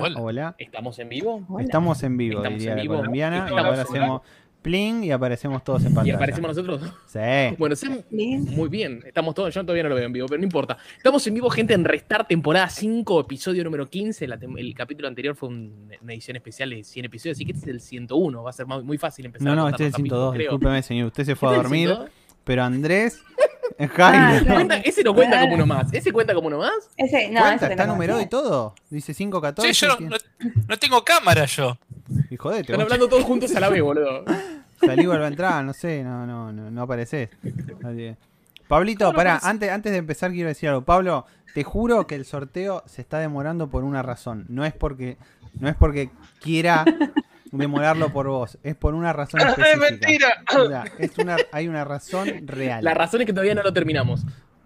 Hola. Hola. ¿Estamos en vivo? Hola. Estamos en vivo, Estamos diría en la vivo. colombiana. Y ahora hacemos pling y aparecemos todos en ¿Y pantalla. aparecemos nosotros? Sí. Bueno, muy bien. Estamos todos, yo todavía no lo veo en vivo, pero no importa. Estamos en vivo, gente, en Restar, temporada 5, episodio número 15. La tem- el capítulo anterior fue un- una edición especial de 100 episodios, así que este es el 101. Va a ser muy fácil empezar. No, a no, este es el los capítulos, 102. creo. Discúlpeme, señor. Usted se fue a ¿Este es el dormir. 102? Pero Andrés. Ah. Cuenta- ese no cuenta Claro. como uno más. ¿Ese cuenta como uno más? Ese, no, ¿Cuenta? ese ¿Está no numerado y todo? Dice 514. Sí, yo no, no- no tengo cámara yo. Y jodete, Están vos hablando todos juntos a la vez, boludo. salí vuelve a entrar, no sé, no, no, no, no apareces. Pablito, pará, antes, antes de empezar quiero decir algo. Pablo, te juro que el sorteo se está demorando por una razón. No es porque, no es porque quiera demorarlo por vos, es por una razón específica. ¡Es mentira! O sea, es una, hay una razón real. La razón es que todavía no lo terminamos.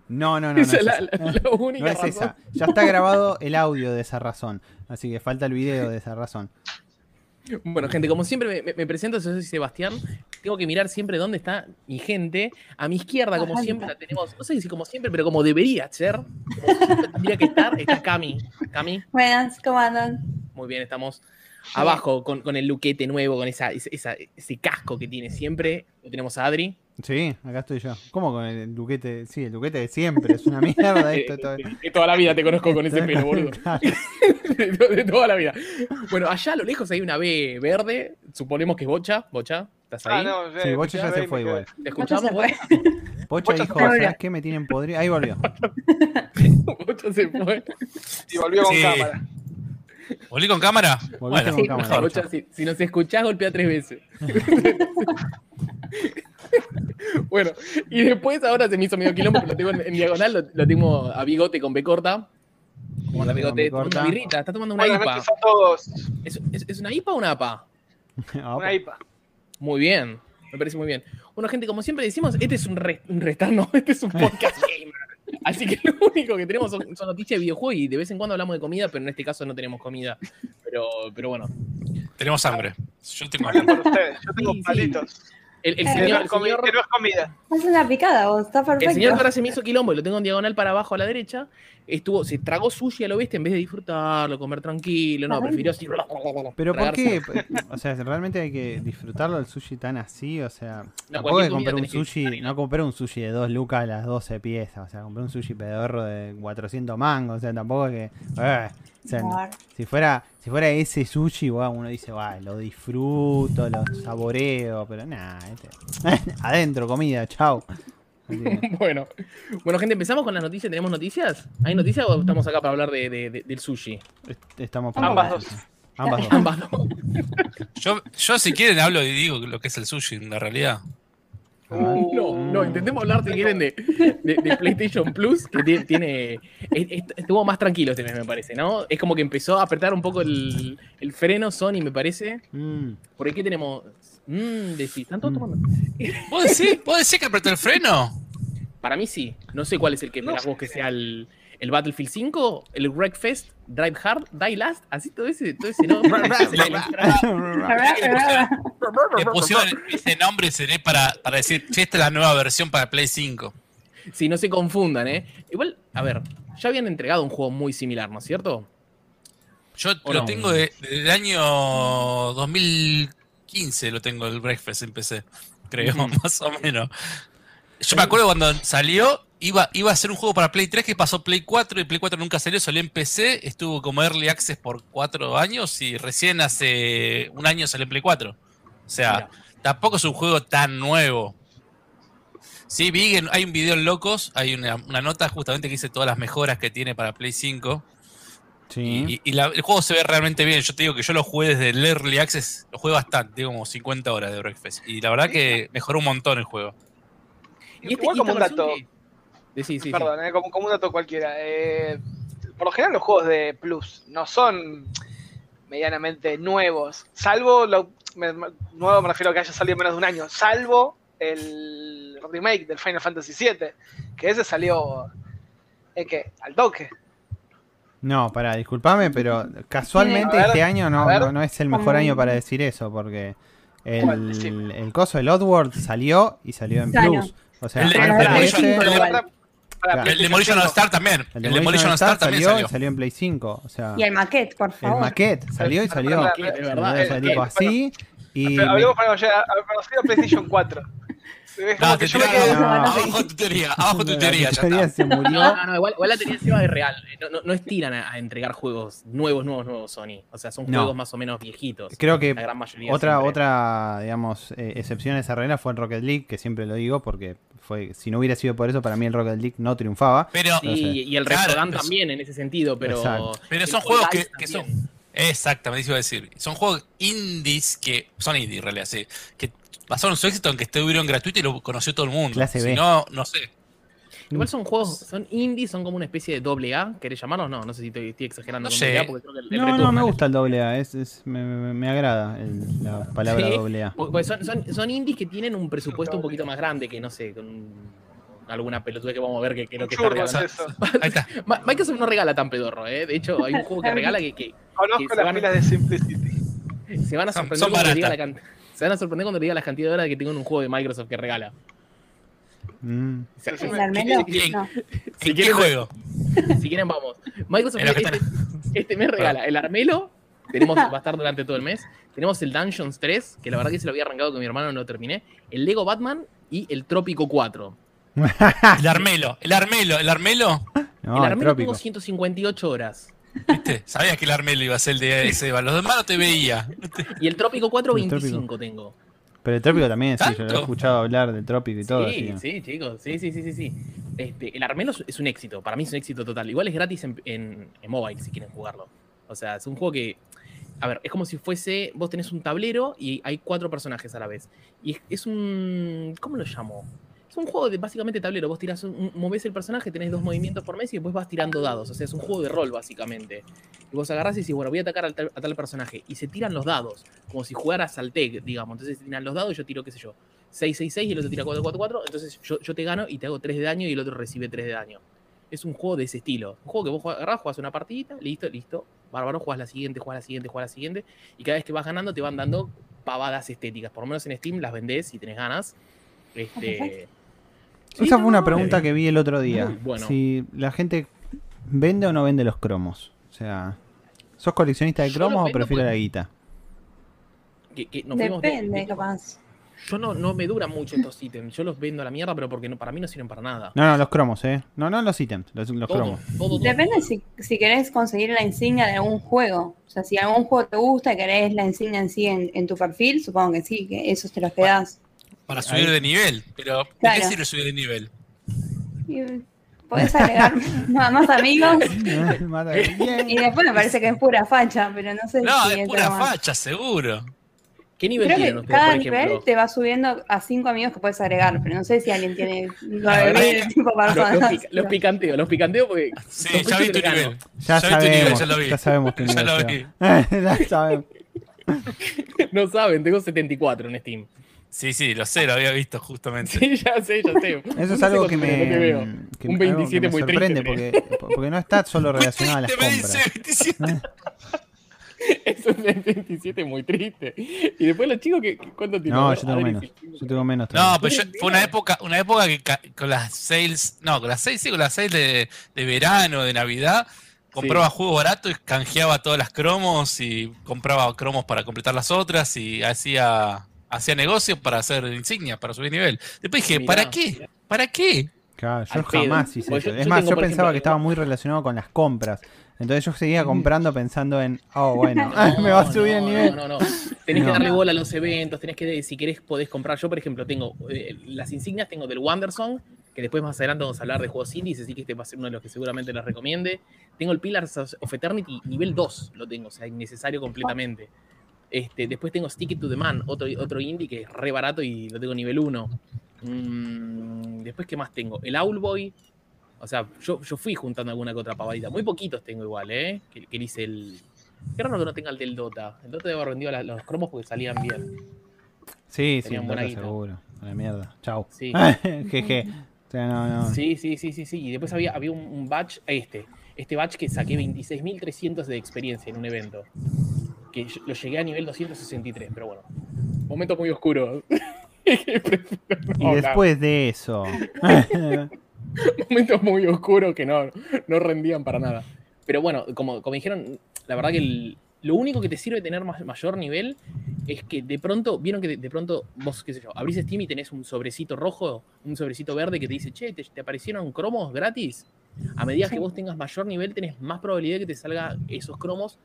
No, no, no, no. Esa es la, la- la única No es razón. esa. Ya está grabado el audio de esa razón. Así que falta el video de esa razón. Bueno, gente, como siempre me, presento, yo soy Sebastián. Tengo que mirar siempre dónde está mi gente. A mi izquierda, como Ajá. siempre, la tenemos, no sé si como siempre, pero como debería ser, como siempre tendría que estar, está Cami. Cami, Buenas, ¿cómo andan? muy bien, estamos abajo con, con el luquete nuevo, con esa, ese casco que tiene siempre. Lo tenemos a Adri. Sí, acá estoy yo. ¿Cómo con el duquete? Sí, el duquete de siempre. Es una mierda esto. todo. Toda la vida te conozco con ese pelo, boludo. De, to- de toda la vida. Bueno, allá a lo lejos hay una B verde. Suponemos que es Bocha. Bocha, ¿estás ahí? Ah, no, ya, Sí, Bocha ya se fue igual. ¿Te Bocha escuchamos? se fue. Pocha Bocha dijo. ¿sabes qué me tienen podrido? Ahí volvió. Bocha se fue. Y volvió con Sí. cámara. ¿Volví con cámara? Bueno, con Sí, cámara. mejor. Bocha, si, si nos escuchás, golpea tres veces. bueno, y después ahora se me hizo medio quilombo, pero lo tengo en, en diagonal, lo, lo tengo a bigote con B corta. Como la Bigote con una birrita, está tomando una Bueno, IPA. son todos ¿Es, es, es una IPA o una APA? Ah, una IPA. Muy bien, me parece muy bien. Bueno, gente, como siempre decimos, este es un, re- un este es un podcast gamer. Así que lo único que tenemos son, son noticias de videojuegos y de vez en cuando hablamos de comida, pero en este caso no tenemos comida. Pero, pero bueno, Tenemos hambre. Yo tengo hambre. Yo tengo Sí, sí. El, el señor, no el señor- no es comida. Es una picada, vos, está el perfecto. señor que ahora se me hizo quilombo y lo tengo en diagonal para abajo a la derecha. Estuvo, se tragó sushi a lo bestia en vez de disfrutarlo, comer tranquilo. No, prefirió así. Pero ¿por qué? O sea, realmente hay que disfrutarlo el sushi tan así, o sea, tampoco cualquier que compré un que sushi, no compré un sushi de 2 lucas a las 12 piezas, o sea, compré un sushi pedorro de 400 mangos, o sea, tampoco es que eh, o sea, no- Claro. si fuera si fuera ese sushi, bueno, uno dice, "Va, lo disfruto, lo saboreo", pero nada, este- adentro comida, que- Bueno, bueno, gente, empezamos con las noticias. ¿Tenemos noticias? ¿Hay noticias o estamos acá para hablar de, de- de- del sushi? est- estamos Ambas por- dos. Ambas dos. Ambas dos. Yo, yo si quieren hablo y digo lo que es el sushi en la realidad. No, no, intentemos hablar si quieren de, de- de PlayStation Plus, que tie- tiene. es- es- Estuvo más tranquilo este mes, me parece, ¿no? Es como que empezó a apretar un poco el, el freno Sony, me parece. Mm. Por aquí tenemos. Mmm, decís, ¿están todos tomando? ¿Vos decís, ¿Vos decís que apretó el freno? Para mí sí. No sé cuál es el que No vos que sea el, el Battlefield 5, el Wreckfest, Drive Hard, Die Last, así todo ese, todo ese ¿no? Le pusieron ese nombre seré para, para decir, che, esta es la nueva versión para Play 5. Sí, no se confundan, ¿eh? Igual, a ver, ya habían entregado un juego muy similar, ¿no es cierto? Yo ¿O lo no? tengo de- desde el año 2015, lo tengo el Breakfast en PC, creo, más o menos. Yo me acuerdo cuando salió, iba, iba a ser un juego para Play 3 que pasó Play 4 y Play 4 nunca salió, salió en PC, estuvo como Early Access por 4 años y recién hace un año salió en Play 4. O sea, Mira. tampoco es un juego tan nuevo. Sí, vi que hay un video en Locos, hay una, una nota justamente que dice todas las mejoras que tiene para Play 5. Sí. Y, y la- el juego se ve realmente bien. Yo te digo que yo lo jugué desde el Early Access, lo jugué bastante, como 50 horas de Breakfast. Y la verdad que mejoró un montón el juego. Y este- Igual como un dato. que- sí, sí. Perdón, eh, como, como un dato cualquiera. eh, por lo general los juegos de Plus no son medianamente nuevos. Salvo, lo, me- nuevo me refiero a que haya salido menos de un año. Salvo el remake del Final Fantasy VII. Que ese salió... ¿En qué? Al toque. No, pará, disculpame, pero casualmente ver, este año no, no, no es el mejor año para decir eso, porque el, el coso del Oddworld salió y salió en. Plus. O sea, El el el. El Demolition All Star también. El Demolition All Star también salió, salió. en Play 5. O sea, Y el maquette, por el favor. maquette salió y salió. Salió eh, eh, así. Y hablemos para PlayStation 4. No, te yo quedé-. Abajo tu teoría, abajo tu teoría. ya teoría está. se murió. No, no, no, igual, igual la teoría encima es real. No, no, no estiran a, a entregar juegos nuevos, nuevos, nuevos Sony. O sea, son No. juegos más o menos viejitos. Creo que La gran mayoría otra, siempre. otra, digamos, eh, excepción a esa regla fue en Rocket League, que siempre lo digo porque fue, si no hubiera sido por eso, para mí el Rocket League no triunfaba. Pero, Sí, No sé. y el Claro, Restaurant pero- también en ese sentido, pero. Exacto. pero el son juegos que, son. Exactamente, eso iba a decir. Son juegos indies que. Son indies en realidad, sí. Que pasaron su éxito en que estuvieron gratuitos y lo conoció todo el mundo. Clase si B. no, no sé. Igual son juegos, son indies, son como una especie de doble A, ¿querés llamarlos? No, no sé si estoy, estoy exagerando No con sé. doble A, porque creo que el- el No, no, me gusta el doble A, es, es- me, me- me agrada el- la palabra Sí. doble A. Pues son, son, son indies que tienen un presupuesto un poquito más grande que, no sé, con alguna pelotuda que vamos a ver que creo que está Churros, regalando. Ahí está. Microsoft no regala tan pedorro, ¿eh? De hecho, hay un juego que regala que, que Conozco que las van- pilas de Simplicity. se van a sorprender son cuando diga la cantidad. Se van a sorprender cuando le diga la cantidad de horas que tengo en un juego de Microsoft que regala. Mm. O sea, ¿El. No. Si ¿En qué quieren- juego? si quieren, vamos. Microsoft este, este mes regala el Armelo. Tenemos, va a estar durante todo el mes. Tenemos el Dungeons 3, que la verdad que se lo había arrancado con mi hermano, no lo terminé. El Lego Batman y el Trópico 4. El Armelo, el Armelo, el Armelo. No, el el Armelo tuvo 158 horas. ¿Viste? Sabías que el Armelo iba a ser el de ese. Los demás no te veía. Y el Trópico 4, El Trópico. 25 tengo. Pero el trópico también, sí, yo lo he escuchado hablar del trópico y todo. sí, así. sí, chicos. Sí, sí, sí, sí. sí. Este, el Armelo es- es un éxito. Para mí es un éxito total. Igual es gratis en, en- en mobile si quieren jugarlo. O sea, es un juego que. A ver, es como si fuese. Vos tenés un tablero y hay cuatro personajes a la vez. Y es, es un. ¿Cómo lo llamo? Es un juego de básicamente tablero. Vos tirás un, movés el personaje, tenés dos movimientos por mes y después vas tirando dados. O sea, es un juego de rol, básicamente. Y vos agarrás y decís, bueno, voy a atacar al tal- a tal personaje. Y se tiran los dados. Como si jugaras al TEG, digamos. Entonces se tiran los dados y yo tiro, qué sé yo, 666 y el otro tira 444. Entonces yo, yo te gano y te hago 3 de daño y el otro recibe 3 de daño. Es un juego de ese estilo. Un juego que vos agarrás, jugás una partidita, listo, listo. Bárbaro, jugás la siguiente, jugás la siguiente, jugás la siguiente. Y cada vez que vas ganando te van dando pavadas estéticas. Por lo menos en Steam las vendés si tenés ganas. Este, Perfecto. Sí, Esa no, fue una pregunta eh, que vi el otro día. muy bueno. Si la gente vende o no vende los cromos. O sea, ¿sos coleccionista de cromos o prefieres la guita? que- que nos fuimos de- Depende, de- capaz. Yo no, no me duran mucho estos ítems. Yo los vendo a la mierda, pero porque no- para mí no sirven para nada. No, no, los cromos, ¿eh? No, no los ítems, los, los Todo, cromos. todo, todo. Depende si, si querés conseguir la insignia de algún juego. O sea, si algún juego te gusta y querés la insignia en sí en, en tu perfil, supongo que sí, que esos te los quedás. Para subir Ahí. de nivel. Pero, ¿de qué sirve subir de nivel? Podés agregar más, más amigos. Y después me parece que es pura facha, pero no sé No, si es entra pura más. facha, seguro. ¿Qué nivel Creo tienen que ustedes, cada por nivel te va subiendo a cinco amigos que puedes agregar, pero no sé si alguien tiene verdad 9000 que- tipo Los, los los picanteo, los picanteo porque. Sí, ya vi tu nivel. Ya, vi tu nivel, sabemos, ya lo vi. ya sabemos tu Ya nivel. lo Seba. ya sabemos. No saben, tengo 74 en Steam. Sí, sí, lo sé, lo había visto justamente. Sí, ya sé, ya sé. Eso es algo que me, que Un me- algo 27 que me muy sorprende triste, porque, porque no está solo relacionado a las compras. dice 27. Es un 27 muy triste. Y después los chicos que. ¿Cuánto tienen? No, yo tengo menos. Yo tengo menos. No, pero yo- fue una época, una época que con las sales, no, con las sales, sí, con las sales de, de verano, de Navidad, compraba juegos baratos y canjeaba todas las cromos y compraba cromos para completar las otras y hacía, hacía negocios para hacer insignias, para subir nivel. Después dije, Mirá. ¿para qué? ¿Para qué? Claro, yo al pedo. jamás hice eso. yo- es yo más, tengo, yo pensaba ejemplo, que estaba muy relacionado con las compras. Entonces yo seguía comprando pensando en, oh, bueno, No, me va a subir no, el nivel. No, no, no. Tenés que darle bola a los eventos, tenés que, si querés, podés comprar. Yo, por ejemplo, tengo eh, las insignias, tengo del Wandersong, que después más adelante vamos a hablar de juegos indies, así que este va a ser uno de los que seguramente les recomiende. Tengo el Pillars of Eternity, nivel 2 lo tengo, o sea, innecesario completamente. Este, después tengo Stick It to the Man, otro, otro indie que es re barato y lo tengo nivel 1. Mm, después, ¿qué más tengo? El Owlboy. O sea, yo, yo fui juntando alguna que otra pavadita. Muy poquitos tengo igual, ¿eh? Que, que hice el. Qué raro que no tenga el del Dota. El Dota debe haber vendido la- los cromos porque salían bien. Sí, sí, buena Dota seguro. A la mierda. Chau. Sí. Jeje. O sea, no, no. Sí, sí, sí, sí, sí. Y después había, había un, un batch, este. Este batch que saqué 26.300 de experiencia en un evento. Que yo- lo llegué a nivel 263, pero bueno. Momento muy oscuro. Y después de eso. momentos muy oscuros que no, no rendían para nada. Pero bueno, como, como dijeron, la verdad que el- lo único que te sirve tener más, mayor nivel es que de pronto, vieron que de, de pronto vos, qué sé yo, abrís Steam y tenés un sobrecito rojo, un sobrecito verde que te dice, che, te, te aparecieron cromos gratis. A medida que vos tengas mayor nivel, tenés más probabilidad de que te salga esos cromos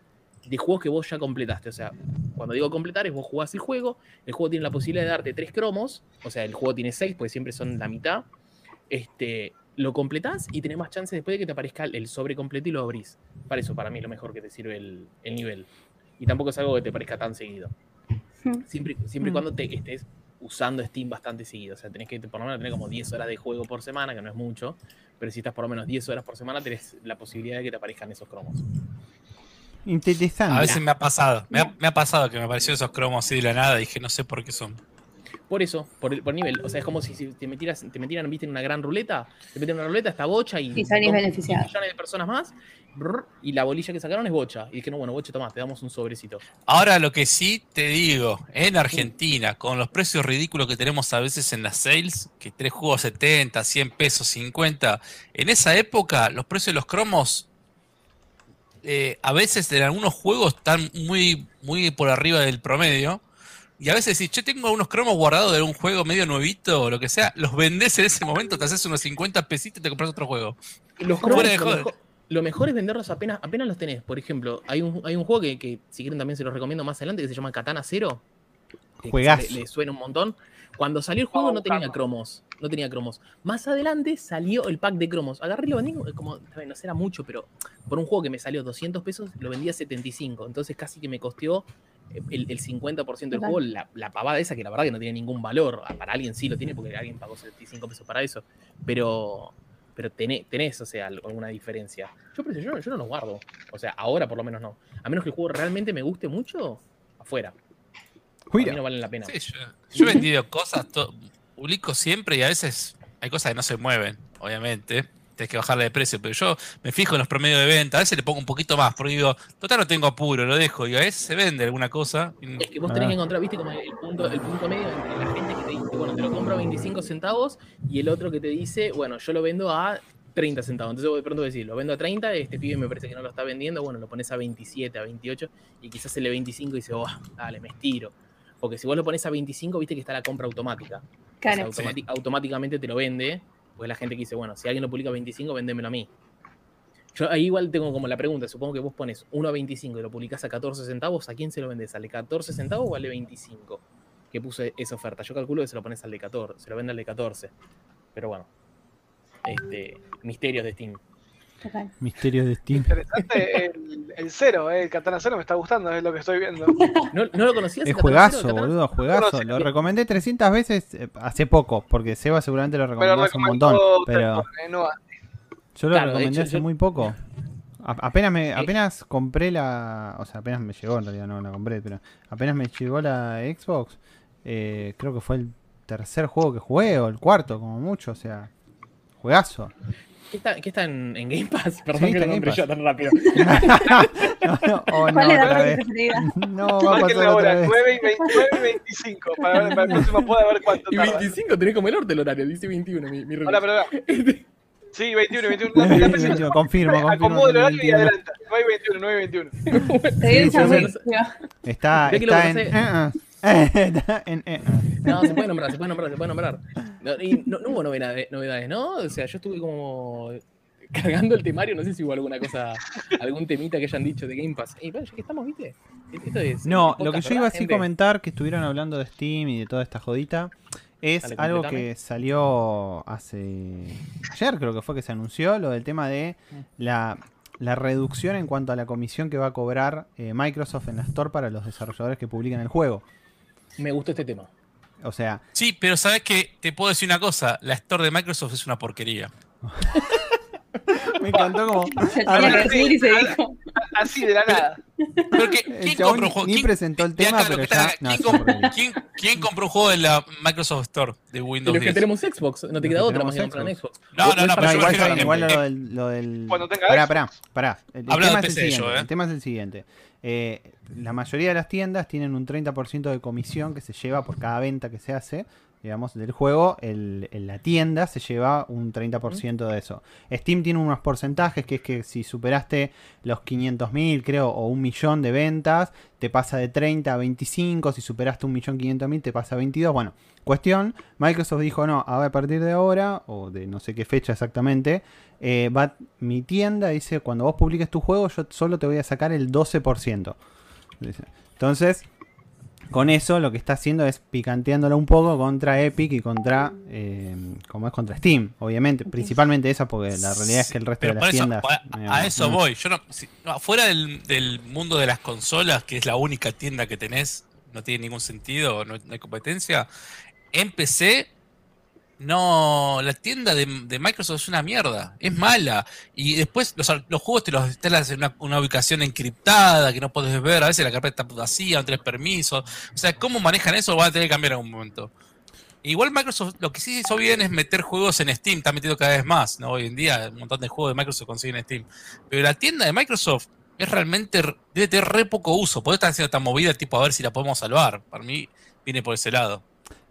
de juegos que vos ya completaste. O sea, cuando digo completar es vos jugás el juego, el juego tiene la posibilidad de darte tres cromos, o sea, el juego tiene seis, porque siempre son la mitad. Este, lo completás y tenés más chances después de que te aparezca el sobre completo y lo abrís. Para eso, para mí, lo mejor que te sirve el, el nivel. Y tampoco es algo que te parezca tan seguido. Hmm. Siempre, siempre y Mm. cuando te estés usando Steam bastante seguido. O sea, tenés que por lo menos tener como 10 horas de juego por semana, que no es mucho. Pero si estás por lo menos 10 horas por semana, tenés la posibilidad de que te aparezcan esos cromos. Interesante. A veces me ha pasado. Me ha, me ha pasado que me aparecieron esos cromos así de la nada. Dije, no sé por qué son. Por eso, por, el, por nivel. O sea, es como si, si te, metieras, te metieran, viste, en una gran ruleta. Te meten en una ruleta, está bocha y. Y salís beneficiado. millones de personas más. brr, y la bolilla que sacaron es bocha. Y dije, no, bueno, bocha, toma, te damos un sobrecito. Ahora lo que sí te digo, en Argentina, con los precios ridículos que tenemos a veces en las sales, que tres juegos 70, 100 pesos, 50, en esa época los precios de los cromos eh, a veces en algunos juegos están muy, muy por arriba del promedio. Y a veces si yo tengo unos cromos guardados de un juego medio nuevito o lo que sea, los vendés en ese momento, te haces unos 50 pesitos y te compras otro juego. Los cromos, de lo, mejor, lo mejor es venderlos apenas, apenas los tenés. Por ejemplo, hay un, hay un juego que, que, si quieren también se los recomiendo más adelante, que se llama Katana Zero. Le, le suena un montón. Cuando salió el juego no tenía cromos. No tenía cromos. Más adelante salió el pack de cromos. Agarré y lo vendí como, no sé, era mucho, pero por un juego que me salió 200 pesos, lo vendí a 75. Entonces casi que me costeó el, el 50% del Total. juego, la, la pavada esa que la verdad que no tiene ningún valor. Ah, Para alguien sí lo tiene porque alguien pagó 75 pesos para eso. Pero, pero tenés, tenés, o sea, alguna diferencia. Yo, por eso, yo, no- yo no los guardo. O sea, ahora por lo menos no. A menos que el juego realmente me guste mucho, afuera. Mí no valen la pena. Sí, yo, yo he vendido cosas, to- publico siempre y a veces hay cosas que no se mueven, obviamente. Tienes que bajarle de precio, pero yo me fijo en los promedios de venta. A veces le pongo un poquito más, porque digo, total no tengo apuro, lo dejo. Y a veces se vende alguna cosa. y- Es que vos Ah. tenés que encontrar, viste, como el punto, el punto medio entre la gente que te dice, bueno, te lo compro a 25 centavos y el otro que te dice, bueno, yo lo vendo a 30 centavos. Entonces vos de pronto decís, lo vendo a 30, este pibe me parece que no lo está vendiendo, bueno, lo pones a 27, a 28 y quizás el de 25 dice, oh, dale, me estiro. Porque si vos lo pones a 25, viste que está la compra automática. O sea, Claro. automati- automáticamente te lo vende, pues la gente que dice, bueno, si alguien lo publica a 25, véndemelo a mí. Yo ahí igual tengo como la pregunta, supongo que vos pones uno a 25 y lo publicás a 14 centavos, ¿a quién se lo vendes? ¿Al de 14 centavos o al de 25? Que puse esa oferta. Yo calculo que se lo pones al de 14, se lo vende al de 14. Pero bueno, este, misterios de Steam. Total. Misterio de Steam. Interesante el, el cero, eh, el Katana Cero me está gustando, es lo que estoy viendo. ¿No, no lo conocías? Es juegazo, Katana? boludo, juegazo. Lo recomendé 300 veces eh, hace poco, porque Seba seguramente lo Me lo recomendó hace un montón. Pero yo lo Claro, recomendé hecho, hace yo- muy poco. A- apenas me, Eh. apenas compré la. O sea, apenas me llegó, en realidad no la compré, pero apenas me llegó la Xbox. eh, creo que fue el tercer juego que jugué, o el cuarto, como mucho, o sea. Juegazo. ¿Qué está, qué está en, en Game Pass? Perdón Sí, que está lo nombre yo tan rápido. no, no, oh, no, ¿Cuál es la vez. No, va a Marquen pasar la otra hora, vez. 9 y, 20 9 y 25, para, ver, para el próximo pueda ver cuánto Y tarda. 25 tenés como el orte el horario, dice 21 mi, mi Hola, reloj. pero Sí, 21, 21. No, la PC- 21, confirmo, confirmo. Acomodo el horario y 21. adelanta. 9 y 21, 9 y 21. Te vi el Sí. Está, lo está en. Está en. eh. No, se puede nombrar, se puede nombrar, se puede nombrar. No, y no, no hubo novedades, novedades, ¿no? O sea, yo estuve como cargando el temario, no sé si hubo alguna cosa, algún temita que hayan dicho de Game Pass. Y bueno, ya que estamos, ¿viste? Esto es No, podcast, lo que yo ¿verdad, iba así a comentar, que estuvieron hablando de Steam y de toda esta jodita, es Dale, algo que salió hace. Ayer creo que fue que se anunció, lo del tema de Mm. la, la reducción en cuanto a la comisión que va a cobrar eh, Microsoft en la Store para los desarrolladores que publican el juego. Me gustó este tema. O sea, Sí, pero sabes que te puedo decir una cosa, la Store de Microsoft es una porquería. me encantó como. Se tenía bueno. que decir y se dijo. Así de la nada. Pero que, El ¿quién compró un juego? ni ¿Quién- presentó el de tema, pero ya- ¿quién, compró un juego de la Microsoft Store de Windows los que 10? tenemos Xbox, no te queda que otra más que comprar en Xbox. No, no, no, para- pero igual, eh, lo del, lo del- Cuando tenga Pará, pará, pará. El, el tema es el siguiente. Eh. La mayoría de las tiendas tienen un 30% de comisión que se lleva por cada venta que se hace digamos, del juego, el, el- la tienda se lleva un 30% de eso. Steam tiene unos porcentajes que es que si superaste los 500.000, creo, o un millón de ventas, te pasa de 30 a 25. Si superaste un millón 500.000, te pasa a 22. Bueno, cuestión, Microsoft dijo, no, a partir de ahora, o de no sé qué fecha exactamente, eh, va mi tienda, dice, cuando vos publiques tu juego, yo solo te voy a sacar el 12%. Dice. Entonces, con eso lo que está haciendo es picanteándolo un poco contra Epic y contra, eh, como es contra Steam, obviamente, principalmente esa porque la realidad es que el resto Pero de las eso, tiendas... a, eso voy. Yo no, si- no, fuera del, del mundo de las consolas, que es la única tienda que tenés, no tiene ningún sentido, no, no hay competencia. En PC, no, la tienda de, de Microsoft es una mierda, es mala. Y después los, los juegos te los instalas en una, una ubicación encriptada que no podés ver, a veces la carpeta está vacía, no tenés permiso. O sea, ¿cómo manejan eso? Lo van a tener que cambiar en algún momento. Igual Microsoft lo que sí hizo bien es meter juegos en Steam, está metiendo cada vez más, ¿no? Hoy en día un montón de juegos de Microsoft consiguen en Steam. Pero la tienda de Microsoft es realmente, debe tener re poco uso, por eso están haciendo tan movida tipo a ver si la podemos salvar. Para mí viene por ese lado.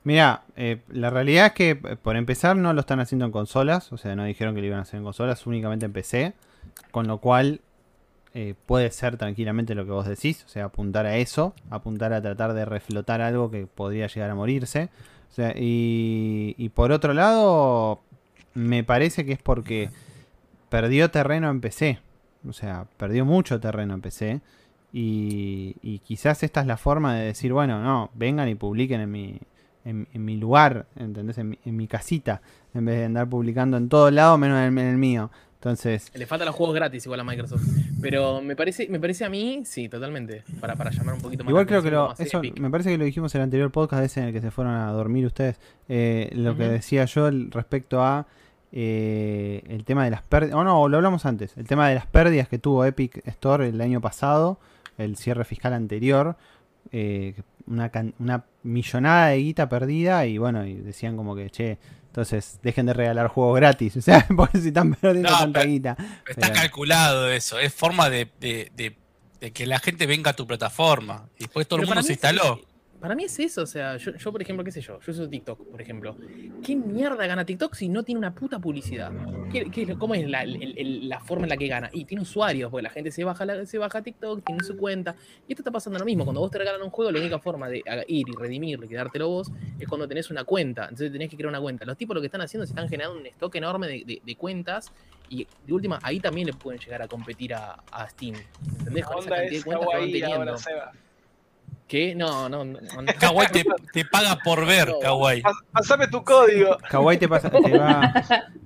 Mira, eh, la realidad es que eh, por empezar no lo están haciendo en consolas, o sea, no dijeron que lo iban a hacer en consolas, únicamente en PC, con lo cual eh, puede ser tranquilamente lo que vos decís, o sea, apuntar a eso, apuntar a tratar de reflotar algo que podría llegar a morirse. O sea, y, y por otro lado, me parece que es porque perdió terreno en PC, o sea, perdió mucho terreno en PC. Y, y quizás esta es la forma de decir, bueno, no, vengan y publiquen en mi, en, en mi lugar, ¿entendés? En mi, en mi casita, en vez de andar publicando en todos lados menos en, el- en el mío. Entonces, Le faltan los juegos gratis igual a Microsoft. Pero me parece, me parece a mí, sí, totalmente. Para, para llamar un poquito más igual creo que lo, eso Epic. me parece que lo dijimos en el anterior podcast ese en el que se fueron a dormir ustedes. eh, lo que decía yo respecto a eh, el tema de las pérdidas, o no, lo hablamos antes, el tema de las pérdidas que tuvo Epic Store el año pasado, el cierre fiscal anterior, eh, una, una millonada de guita perdida y bueno, y decían como que, che, entonces dejen de regalar juegos gratis, o sea, porque si están perdiendo No, tanta pero- guita. Está Pero- calculado eso, es forma de, de- de- de que la gente venga a tu plataforma. Y después todo el mundo se instaló. Para mí es eso, o sea, yo, yo, por ejemplo, qué sé yo, yo uso TikTok, por ejemplo. ¿Qué mierda gana TikTok si no tiene una puta publicidad? ¿Qué, qué es lo- ¿Cómo es la, el- el- la forma en la que gana? Y tiene usuarios, porque la gente se baja, la- se baja TikTok, tiene su cuenta. Y esto está pasando lo mismo. Cuando vos te regalan un juego, la única forma de ir y redimirlo y quedártelo vos es cuando tenés una cuenta. Entonces tenés que crear una cuenta. Los tipos lo que están haciendo es están generando un stock enorme de, de- de cuentas. Y de última, ahí también le pueden llegar a competir a, a Steam. ¿Entendés? Con esa cantidad de cuentas que van teniendo. ¿Qué? No, no, no. no. Kawaii te, te paga por ver, No. Kawaii. Pas- Pasame tu código. Kawaii te pasa, te va.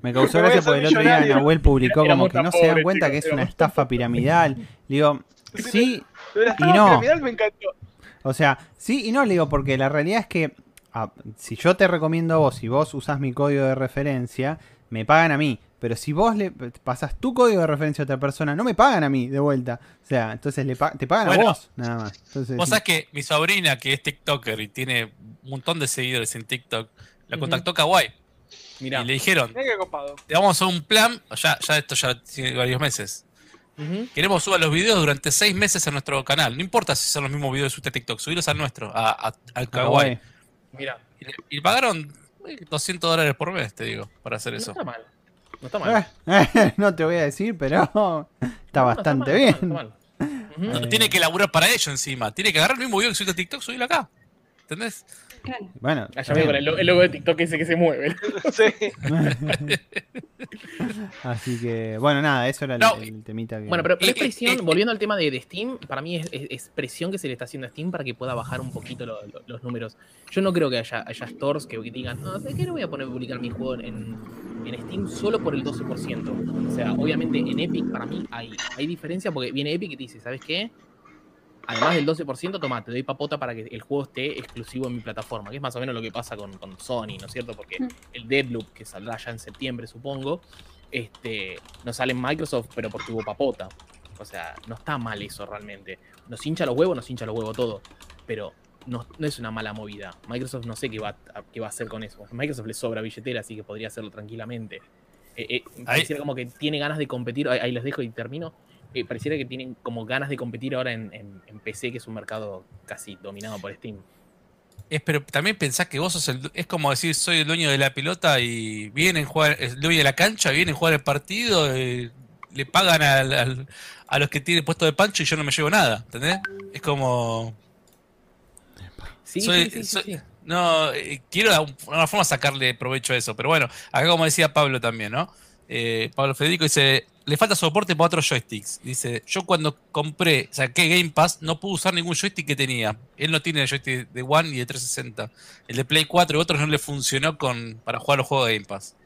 Me causó gracia porque el otro día. Nahuel publicó como que no se dan cuenta que es una estafa piramidal. Le digo, sí, la Y no. piramidal me encantó. o sea, sí y no le digo porque la realidad es que ah, si yo te recomiendo a vos y vos usás mi código de referencia, me pagan a mí. Pero si vos le pasas tu código de referencia a otra persona, no me pagan a mí de vuelta. O sea, entonces le pa- te pagan Bueno, a vos, nada más. Entonces, Vos sabés que mi sobrina, que es TikToker y tiene un montón de seguidores en TikTok, la contactó Kawaii. Mirá. Y le dijeron, Mira te vamos a un plan, ya, ya esto ya tiene varios meses. Queremos subar los videos durante seis meses a nuestro canal. No importa si son los mismos videos que subiste a TikTok, subirlos al nuestro, a, a- al Kawaii. Kawaii. Mirá. Y, le- y pagaron eh, 200 dólares por mes, te digo, para hacer No eso. está mal. No está mal. Eh, no te voy a decir, pero está No, no bastante mal, bien. no está mal, está tiene que laburar para ello encima. Tiene que agarrar el mismo video que subiste a TikTok, subirlo acá. ¿Entendés? Claro. Bueno, Allá Ah, el, lo- el logo de TikTok ese que se mueve. Sí. así que, bueno, nada, eso era el, No. el temita que. Bueno, pero, pero es presión, volviendo al tema de, de Steam, para mí es, es- es presión que se le está haciendo a Steam para que pueda bajar un poquito lo- lo- los números. Yo no creo que haya, haya stores que, que digan, no, ¿sabes qué? No voy a poner a publicar mi juego en, en Steam solo por el 12%. O sea, obviamente en Epic para mí hay, hay diferencia porque viene Epic y te dice, ¿sabes qué? Además del 12%, toma, te doy papota para que el juego esté exclusivo en mi plataforma, que es más o menos lo que pasa con, con Sony, ¿no es cierto? Porque Mm. el Deadloop, que saldrá ya en septiembre, supongo, este, no sale en Microsoft, pero porque hubo papota. O sea, no está mal eso realmente. Nos hincha los huevos, nos hincha los huevos todo. Pero no, no es una mala movida. Microsoft no sé qué va, a, qué va a hacer con eso. A Microsoft le sobra billetera, así que podría hacerlo tranquilamente. Eh, eh, como que tiene ganas de competir. Ahí, ahí les dejo y termino. Eh, pareciera que tienen como ganas de competir ahora en, en- en PC, que es un mercado casi dominado por Steam. Es, pero también pensás que vos sos el. Es como decir, soy el dueño de la pelota y vienen a jugar. El dueño de la cancha, vienen a jugar el partido, eh, le pagan al- al- a los que tienen puesto de pancho y yo no me llevo nada. ¿Entendés? Es como. Sí, soy- sí, sí, sí, soy- sí. No, eh, quiero de alguna forma sacarle provecho a eso. Pero bueno, acá como decía Pablo también, ¿no? Eh, Pablo Federico dice. Le falta soporte para otros joysticks. Dice, yo cuando compré, saqué Game Pass, no pude usar ningún joystick que tenía. Él no tiene el joystick de One y de 360. El de Play 4 y otros no le funcionó con, para jugar los juegos de Game Pass.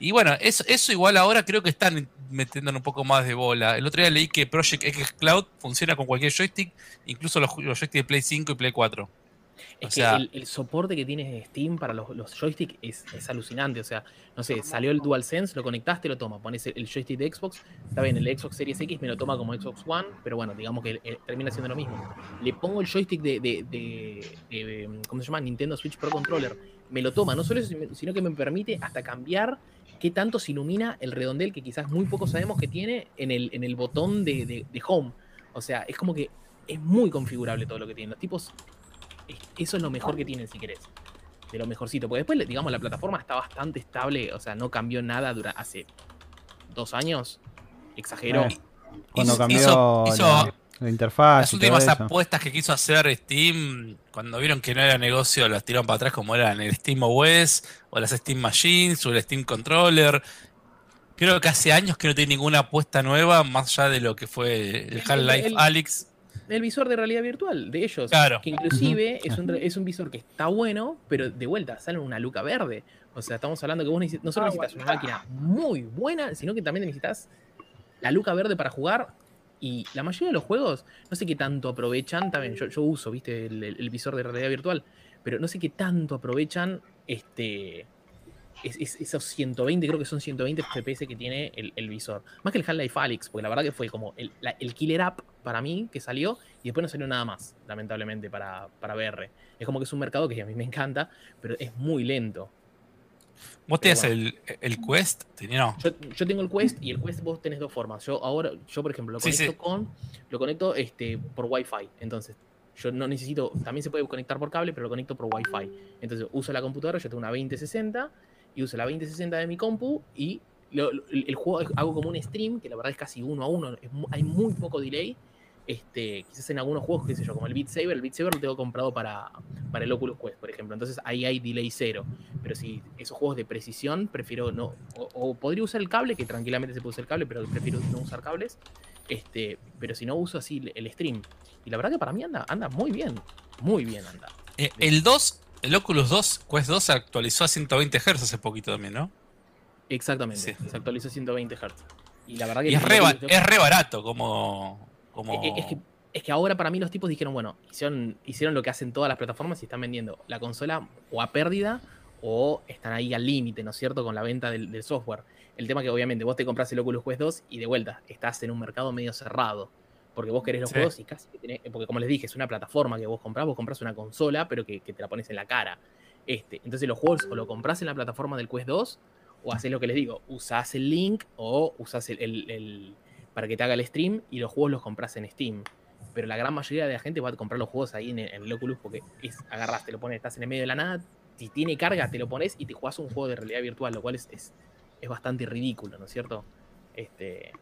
Y bueno, eso, igual ahora creo que están metiendo un poco más de bola. El otro día leí que Project X Cloud funciona con cualquier joystick, incluso los, los joysticks de Play 5 y Play 4. Es O que sea- el, el soporte que tiene Steam para los, los joysticks es, es alucinante. O sea, no sé, salió el DualSense, lo conectaste, lo toma. Pones el, el joystick de Xbox. Está bien, el Xbox Series X me lo toma como Xbox One, pero bueno, digamos que eh, termina siendo lo mismo. Le pongo el joystick de, de, de- de, ¿cómo se llama? Nintendo Switch Pro Controller. Me lo toma. No solo eso, sino que me permite hasta cambiar qué tanto se ilumina el redondel que quizás muy poco sabemos que tiene en el, en el botón de, de- de home. O sea, es como que es muy configurable todo lo que tienen. Los tipos eso es lo mejor que tienen si querés. De lo mejorcito. Porque después, digamos, la plataforma está bastante estable. O sea, no cambió nada durante hace dos años. Exagero. Eh, Cuando Hizo- cambió hizo- hizo- la, la interfaz Las y todo últimas eso. apuestas que quiso hacer Steam, cuando vieron que no era negocio, las tiraron para atrás como eran el Steam OS o las Steam Machines o el Steam Controller. Creo que hace años que no tiene ninguna apuesta nueva, más allá de lo que fue el Half-Life el- Alyx. El visor de realidad virtual de ellos. Claro. Que inclusive es, un, es un visor que está bueno, pero de vuelta sale una luca verde. O sea, estamos hablando que vos necesi- no solo necesitas una máquina muy buena, sino que también necesitas la luca verde para jugar. Y la mayoría de los juegos, no sé qué tanto aprovechan. También yo, yo uso, viste, el, el- el visor de realidad virtual. Pero no sé qué tanto aprovechan este. Es- es- esos 120, creo que son 120 FPS que tiene el, el visor. Más que el Half-Life Alyx, porque la verdad que fue como el, la- el killer app para mí que salió y después no salió nada más, lamentablemente, para, para VR. Es como que es un mercado que a mí me encanta, pero es muy lento. ¿Vos tenías el, el Quest? No. Yo, yo tengo el Quest y el Quest vos tenés dos formas. Yo ahora, yo por ejemplo, lo Sí, conecto sí. con, lo conecto este, por Wi-Fi. Entonces, yo no necesito, también se puede conectar por cable, pero lo conecto por Wi-Fi. Entonces, uso la computadora, yo tengo una 2060 y uso la 2060 de mi compu y el, juego hago como un stream, que la verdad es casi uno a uno, hay muy poco delay. Este, quizás en algunos juegos, qué sé yo, como el Beat Saber, el Beat Saber lo tengo comprado para, para el Oculus Quest, por ejemplo. Entonces ahí hay delay cero. Pero si esos juegos de precisión, prefiero no. O, podría usar el cable, que tranquilamente se puede usar el cable, pero prefiero no usar cables. Este, pero si no uso así el- el stream. Y la verdad que para mí anda, anda muy bien. Muy bien anda. Eh, el 2, el Oculus 2, Quest 2 se actualizó a 120 Hz hace poquito también, ¿no? Exactamente. Sí. Se actualizó a 120 Hz. Y la verdad que. Y es re, es re barato como... como... Es que, es que ahora para mí los tipos dijeron, bueno, hicieron, hicieron lo que hacen todas las plataformas y están vendiendo la consola o a pérdida o están ahí al límite, ¿no es cierto?, con la venta del, del software. El tema que obviamente vos te compras el Oculus Quest 2 y de vuelta estás en un mercado medio cerrado. Porque vos querés los Sí. juegos y casi que tenés, porque como les dije, es una plataforma que vos comprás, vos compras una consola, pero que, que te la pones en la cara. Este, entonces los juegos o lo compras en la plataforma del Quest 2 o haces lo que les digo, usás el link o usás el, el- el- para que te haga el stream y los juegos los compras en Steam. Pero la gran mayoría de la gente va a comprar los juegos ahí en el, en el Oculus porque es agarras, te lo pones, estás en el medio de la nada, si tiene carga, te lo pones y te jugás un juego de realidad virtual, lo cual es, es, es bastante ridículo, ¿no es cierto? Este,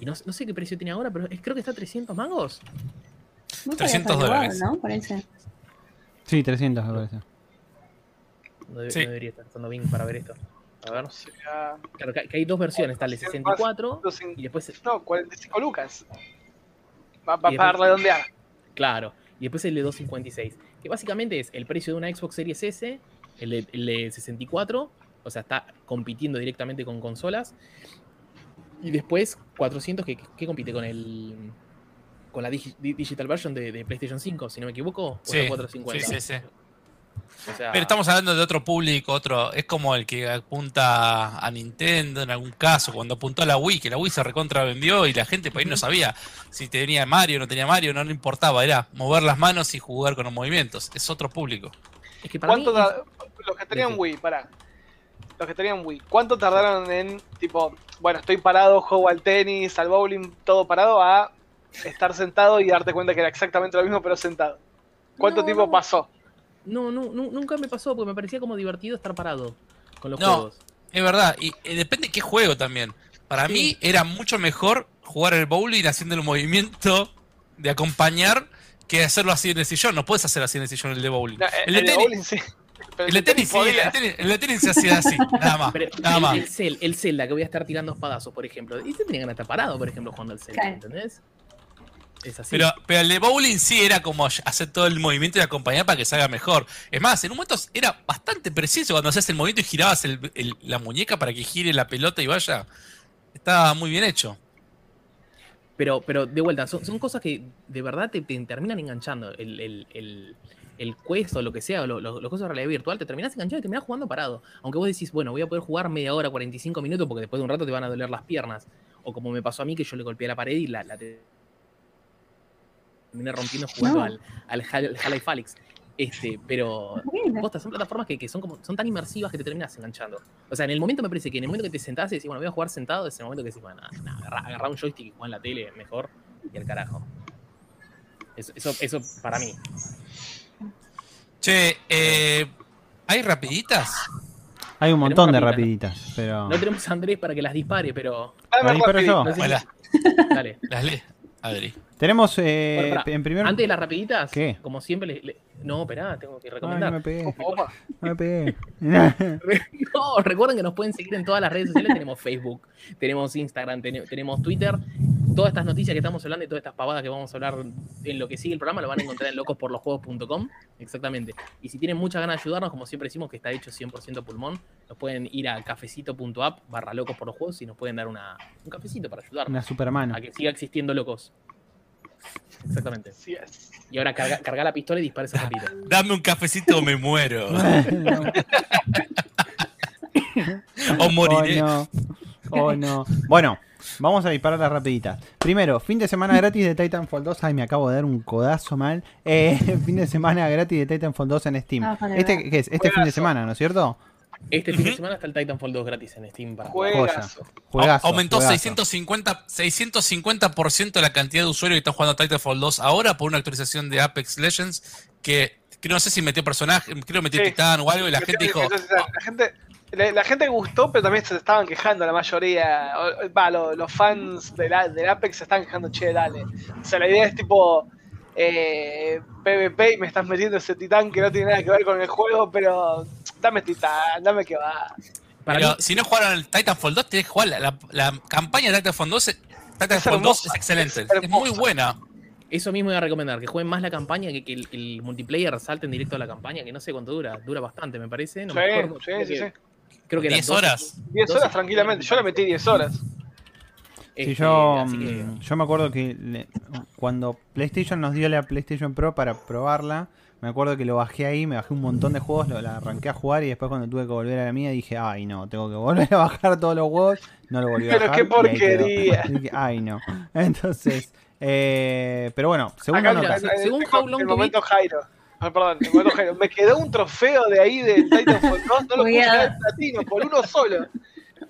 y no, no sé qué precio tiene ahora, pero es- creo que está a 300 mangos. No 300 sabía dólares. ¿no? Parece. Sí, 300 me parece. No, debe- Sí. no debería estar estando bien para ver esto. A ver. Claro, que, que hay dos versiones, está el de 64 y después no, 45 lucas. Va, va para redondear. Claro. Y después el de 256. Que básicamente es el precio de una Xbox Series S, el de, el de 64. O sea, está compitiendo directamente con consolas. Y después 400 que, que compite con el. Con la digi- di- digital version de, de PlayStation 5, si no me equivoco. O Sí, está 450. sí, sí, sí. O sea, Pero estamos hablando de otro público, otro. Es como el que apunta a Nintendo en algún caso, cuando apuntó a la Wii, que la Wii se recontra vendió y la gente por ahí no sabía si tenía Mario o no tenía Mario, no le importaba, era mover las manos y jugar con los movimientos. Es otro público. es que para mí. ¿Cuánto los que tenían. Wii, pará. Los que tenían Wii, ¿cuánto tardaron en, tipo, bueno, estoy parado, juego al tenis, al bowling, todo parado, a estar sentado y darte cuenta que era exactamente lo mismo, pero sentado? ¿Cuánto No, tiempo no. pasó? No, no, nu- nunca me pasó porque me parecía como divertido estar parado con los No. juegos. Es verdad, y eh, depende de qué juego también. Para Sí. mí era mucho mejor jugar el bowling haciendo el movimiento de acompañar que hacerlo así en el sillón. No puedes hacer así en el sillón el de bowling. No, el de el tenis, bowling sí. Pero el de tenis sí, el tenis, el de tenis se hacía así, nada más. Pero Nada el, más. el Cel- el Zelda que voy a estar tirando espadazos, por ejemplo. Y te tenían que estar parado, por ejemplo, jugando al Zelda, Claro. ¿entendés? Es así. Pero, pero el de bowling sí era como hacer todo el movimiento y acompañar para que salga mejor. Es más, en un momento era bastante preciso cuando hacías el movimiento y girabas el- el- la muñeca para que gire la pelota y vaya. Estaba muy bien hecho. Pero, pero de vuelta, son, son cosas que de verdad te, te terminan enganchando. El, el, el, quest o lo que sea, o lo- lo- los cosas de realidad virtual, te terminas enganchando y terminas jugando parado. Aunque vos decís, bueno, voy a poder jugar media hora, 45 minutos, porque después de un rato te van a doler las piernas. O como me pasó a mí, que yo le golpeé la pared y la, la te- terminé rompiendo jugando No. al, al Hal- Half-Life Alyx. Este, pero. Posta, son plataformas que, que son como son tan inmersivas que te terminas enganchando. O sea, en el momento me parece que en el momento que te sentás y decís, bueno, voy a jugar sentado, es el momento que decís, bueno, nada, agarrá, agarrá un joystick y jugar en la tele mejor y al carajo. Eso, eso, eso para mí. Che, eh, ¿hay rapiditas? Hay un montón de rapiditas. rapiditas, pero. No tenemos a Andrés para que las dispare, pero pero rapidito. yo. no sé dale. las lee, Adri. Tenemos eh, Bueno, en primer Antes de las rapiditas, ¿Qué? como siempre, le- le- no, esperá, tengo que Ay, recomendar. no me pegué, Opa, no me pegué. No, recuerden que nos pueden seguir en todas las redes sociales. tenemos Facebook, tenemos Instagram, tene- tenemos Twitter. Todas estas noticias que estamos hablando y todas estas pavadas que vamos a hablar en lo que sigue el programa lo van a encontrar en locosporlosjuegos.com. Exactamente. Y si tienen muchas ganas de ayudarnos, como siempre decimos que está hecho 100% pulmón, nos pueden ir a cafecito.app barra locos por los juegos y nos pueden dar una, un cafecito para ayudarnos Una supermano. a que siga existiendo locos. Exactamente. Es. Y ahora carga, carga la pistola y dispara ese rapidito. Dame un cafecito o me muero. o moriré. Oh no. Oh no. Bueno, vamos a disparar las rapiditas. Primero, fin de semana gratis de Titanfall 2. Ay, me acabo de dar un codazo mal. Eh, fin de semana gratis de Titanfall 2 en Steam. Ah, vale, Este. ¿qué es? Este fin de semana, ¿no es cierto? Este fin de semana está el Titanfall 2 gratis en Steam para Juegazo. Juegazo. Aumentó juegazo. 650, 650% la cantidad de usuarios que están jugando a Titanfall 2 ahora por una actualización de Apex Legends que, que no sé si metió personaje, creo que metió Sí. Titán o algo y la gente dijo, la gente la, la gente gustó, pero también se estaban quejando la mayoría. O- Va, lo- los fans de la- del Apex se están quejando, che, dale. O sea, la idea es tipo eh, PvP y me estás metiendo ese titán que no tiene nada que ver con el juego, pero dame titán, dame que va. Para pero mí- si no jugaron el Titanfall 2, tenés que jugar la, la- la campaña de Titanfall 2. es- Titanfall 2 hermosa, es excelente, es es, muy buena. Eso mismo voy a recomendar, que jueguen más la campaña, que, que el, el multiplayer salten directo a la campaña, que no sé cuánto dura, dura bastante, me parece. No Sí, me acuerdo, sí, creo sí, que- sí. Creo que eran 10 12, horas. 10 12 horas tranquilamente. Yo le metí 10 horas. este, Sí, yo, que- mm, yo me acuerdo que le- cuando PlayStation nos dio la PlayStation Pro para probarla, me acuerdo que lo bajé ahí, me bajé un montón de juegos, lo, la arranqué a jugar y después cuando tuve que volver a la mía dije, ay no, tengo que volver a bajar todos los juegos, no lo volví a Pero bajar. qué ahí quedó. porquería. Dije, ay no. Entonces, eh, pero bueno, segunda Acá, mira, nota. se- según How Long el momento Jairo. Ah, perdón, Jairo. Me quedó un trofeo de ahí del Titanfall 2, no lo pude sacar el platino por uno solo.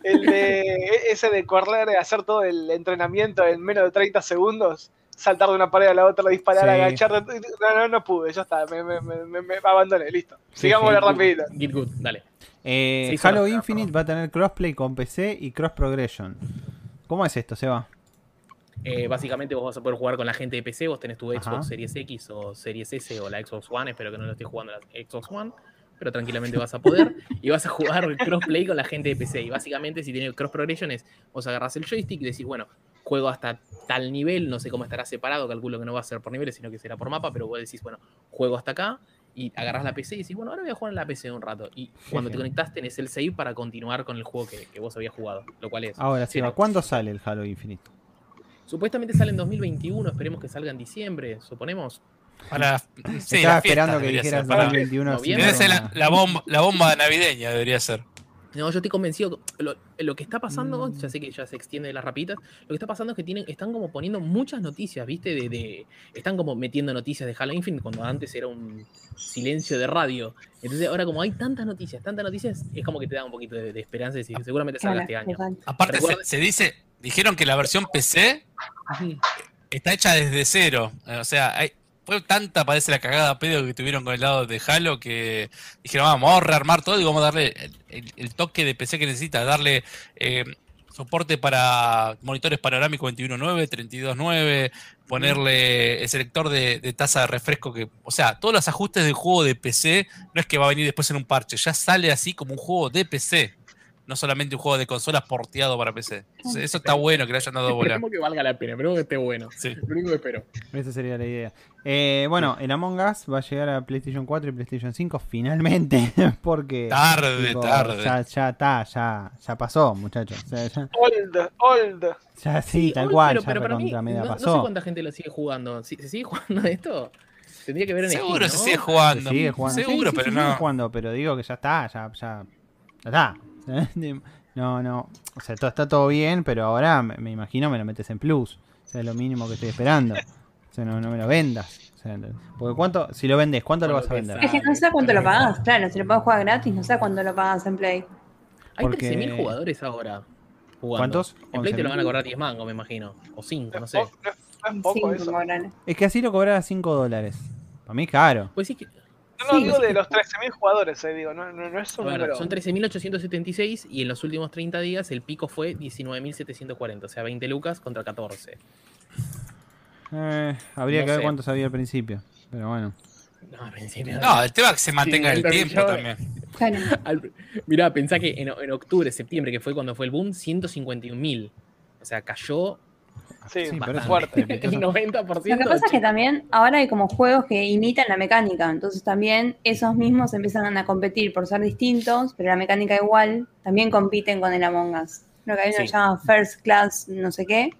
El de e- ese de correr, de hacer todo el entrenamiento en menos de 30 segundos, saltar de una pared a la otra, disparar, Sí. agachar. No, no, no pude, ya está, me, me, me, me- me abandoné, listo. Sigamos sí. la rapidito. Get good, dale. Eh, Halo Infinite va a tener crossplay con PC y cross progression. ¿Cómo es esto, Seba? Eh, básicamente vos vas a poder jugar con la gente de PC, vos tenés tu Xbox Ajá. Series X o Series S o la Xbox One, espero que no lo estés jugando la Xbox One, pero tranquilamente vas a poder y vas a jugar crossplay con la gente de PC. Y básicamente si tiene cross progression es, vos agarrás el joystick y decís, bueno, juego hasta tal nivel, no sé cómo estará separado, calculo que no va a ser por niveles, sino que será por mapa, pero vos decís, bueno, juego hasta acá y agarrás la PC y decís, bueno, ahora voy a jugar en la PC un rato. Y cuando te Jeje. conectás tenés el save para continuar con el juego que, que vos habías jugado, lo cual es... Ahora, genial. ¿cuándo sale el Halo Infinite? Supuestamente sale en 2021, esperemos que salga en diciembre, suponemos. Para, sí, Estaba la fiesta esperando que dijeras ser, para- 2021. noviembre. Debe ser la, la bomba, la bomba navideña, debería ser. No, yo estoy convencido. Lo, lo que está pasando, Mm. ya sé que ya se extiende de las rapitas, lo que está pasando es que tienen, están como poniendo muchas noticias, ¿viste? De, de- están como metiendo noticias de Halo Infinite cuando antes era un silencio de radio. Entonces ahora como hay tantas noticias, tantas noticias, es como que te da un poquito de, de esperanza y decís, seguramente salga Claro, este año. total. Aparte, se, dice, dijeron que la versión PC está hecha desde cero. O sea, hay- fue tanta, parece la cagada pedo que tuvieron con el lado de Halo que dijeron, vamos a rearmar todo y vamos a darle el, toque de PC que necesita, darle eh, soporte para monitores panorámicos 21.9, 32.9, ponerle el selector de, de tasa de refresco que, o sea, todos los ajustes del juego de PC no es que va a venir después en un parche, ya sale así como un juego de PC. No solamente un juego de consolas porteado para PC. Entonces, Eso está bueno que le hayan dado bola. Esperemos que valga la pena, esperemos que esté bueno. Sí. Lo único que espero. Esa sería la idea. Eh, bueno, el Among Us va a llegar a PlayStation 4 y PlayStation 5 finalmente. Porque. Tarde, tipo, tarde. Ya, ya está, ya, ya pasó, muchachos. O sea, ya, Old, old. ya sí, tal cual, pero, ya pero para mí, media no, no sé pasó. cuánta gente lo sigue jugando. ¿Si- ¿Se sigue jugando esto? Tendría que ver en Seguro Steam, se ¿no? sigue jugando. Se sigue jugando. Seguro, Sí, sí, pero se sigue no. jugando, pero digo que ya está, ya, ya, ya está. No, no. O sea, todo, está todo bien, pero ahora me, me imagino me lo metes en plus. O sea, es lo mínimo que estoy esperando. O sea, no, no me lo vendas. O sea, porque cuánto, si lo vendes, ¿cuánto lo vas a vender? Es que no sé cuánto lo pagas, claro, si lo puedes jugar gratis, no sé cuánto lo pagas en Play. Hay Porque- 13.000 jugadores ahora. Jugando. ¿Cuántos? En Play te lo van a 11.000. cobrar 10 mangos, me imagino. O 5, no sé. es- no es- no es poco Cinco, eso. morales. Es que así lo cobraba 5 dólares. Para mí es caro. Pues sí que. No, no, Sí, digo de los 13.000 jugadores, eh, digo, no, no, no es un ver, número. son 13.876 y en los últimos 30 días el pico fue 19.740. O sea, 20 lucas contra 14. Eh, habría No que ver sé. cuánto había al principio. Pero bueno. No, al principio. No, el tema es que se mantenga el 50 tiempo también. Claro. Al- Mirá, pensá que en, en octubre, septiembre, que fue cuando fue el boom, 151.000. O sea, cayó Sí, Sí, bastante fuerte. el un- 90%. Lo que pasa es que también ahora hay como juegos que imitan la mecánica, entonces también esos mismos empiezan a competir por ser distintos, pero la mecánica igual, también compiten con el Among Us. Creo que hay uno que Sí. llama First Class no sé qué,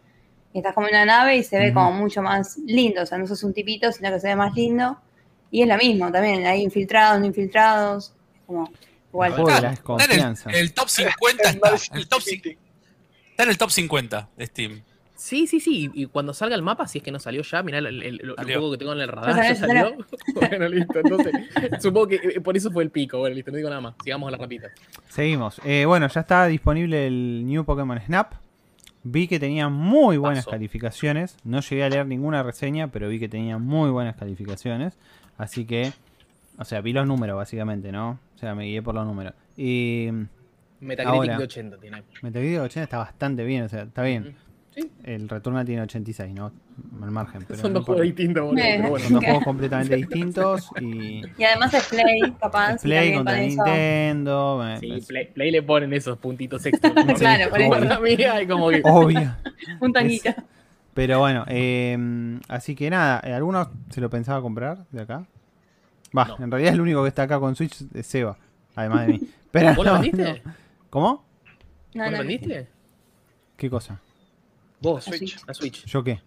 y estás como en una nave y se ve como mucho más lindo, o sea, no sos un tipito, sino que se ve más lindo, y es lo mismo también, hay infiltrados, no infiltrados, como igual. Está en el, el top 50 Es está. El top, está en el top 50 de Steam. Sí, sí, sí. Y cuando salga el mapa, si es que no salió ya, mirá el, el- el- el Salió. juego que tengo en el radar, Ya ya salió, bueno, listo. Entonces, supongo que eh, por eso fue el pico. Bueno, listo, no digo nada más. Sigamos a la rapita. Seguimos. Eh, bueno, ya está disponible el New Pokémon Snap. Vi que tenía muy buenas Paso. calificaciones. No llegué a leer ninguna reseña, pero vi que tenía muy buenas calificaciones. Así que, o sea, vi los números básicamente, ¿no? O sea, me guié por los números. Y Metacritic Ahora. de 80 tiene. Metacritic 80 está bastante bien, o sea, está bien. Sí, El Returnal tiene 86, ¿no? Al margen. Pero son no dos juegos distintos, boludo. Eh. Pero bueno. Son dos juegos completamente distintos y Y además es Play, capaz. y Play contra con eso- Nintendo. me- Sí, Play, Play le ponen esos puntitos extra. ¿no? Claro, por eso. Como que. Obvio. Un tanguito. Pero bueno, eh, así que nada, eh, ¿alguno se lo pensaba comprar de acá? Va, No. en realidad el único que está acá con Switch es Seba, además de mí. Pero ¿Vos lo vendiste? no. ¿Cómo? No, ¿Vos lo vendiste? ¿Qué cosa? Vos, La Switch. la Switch. ¿Yo qué?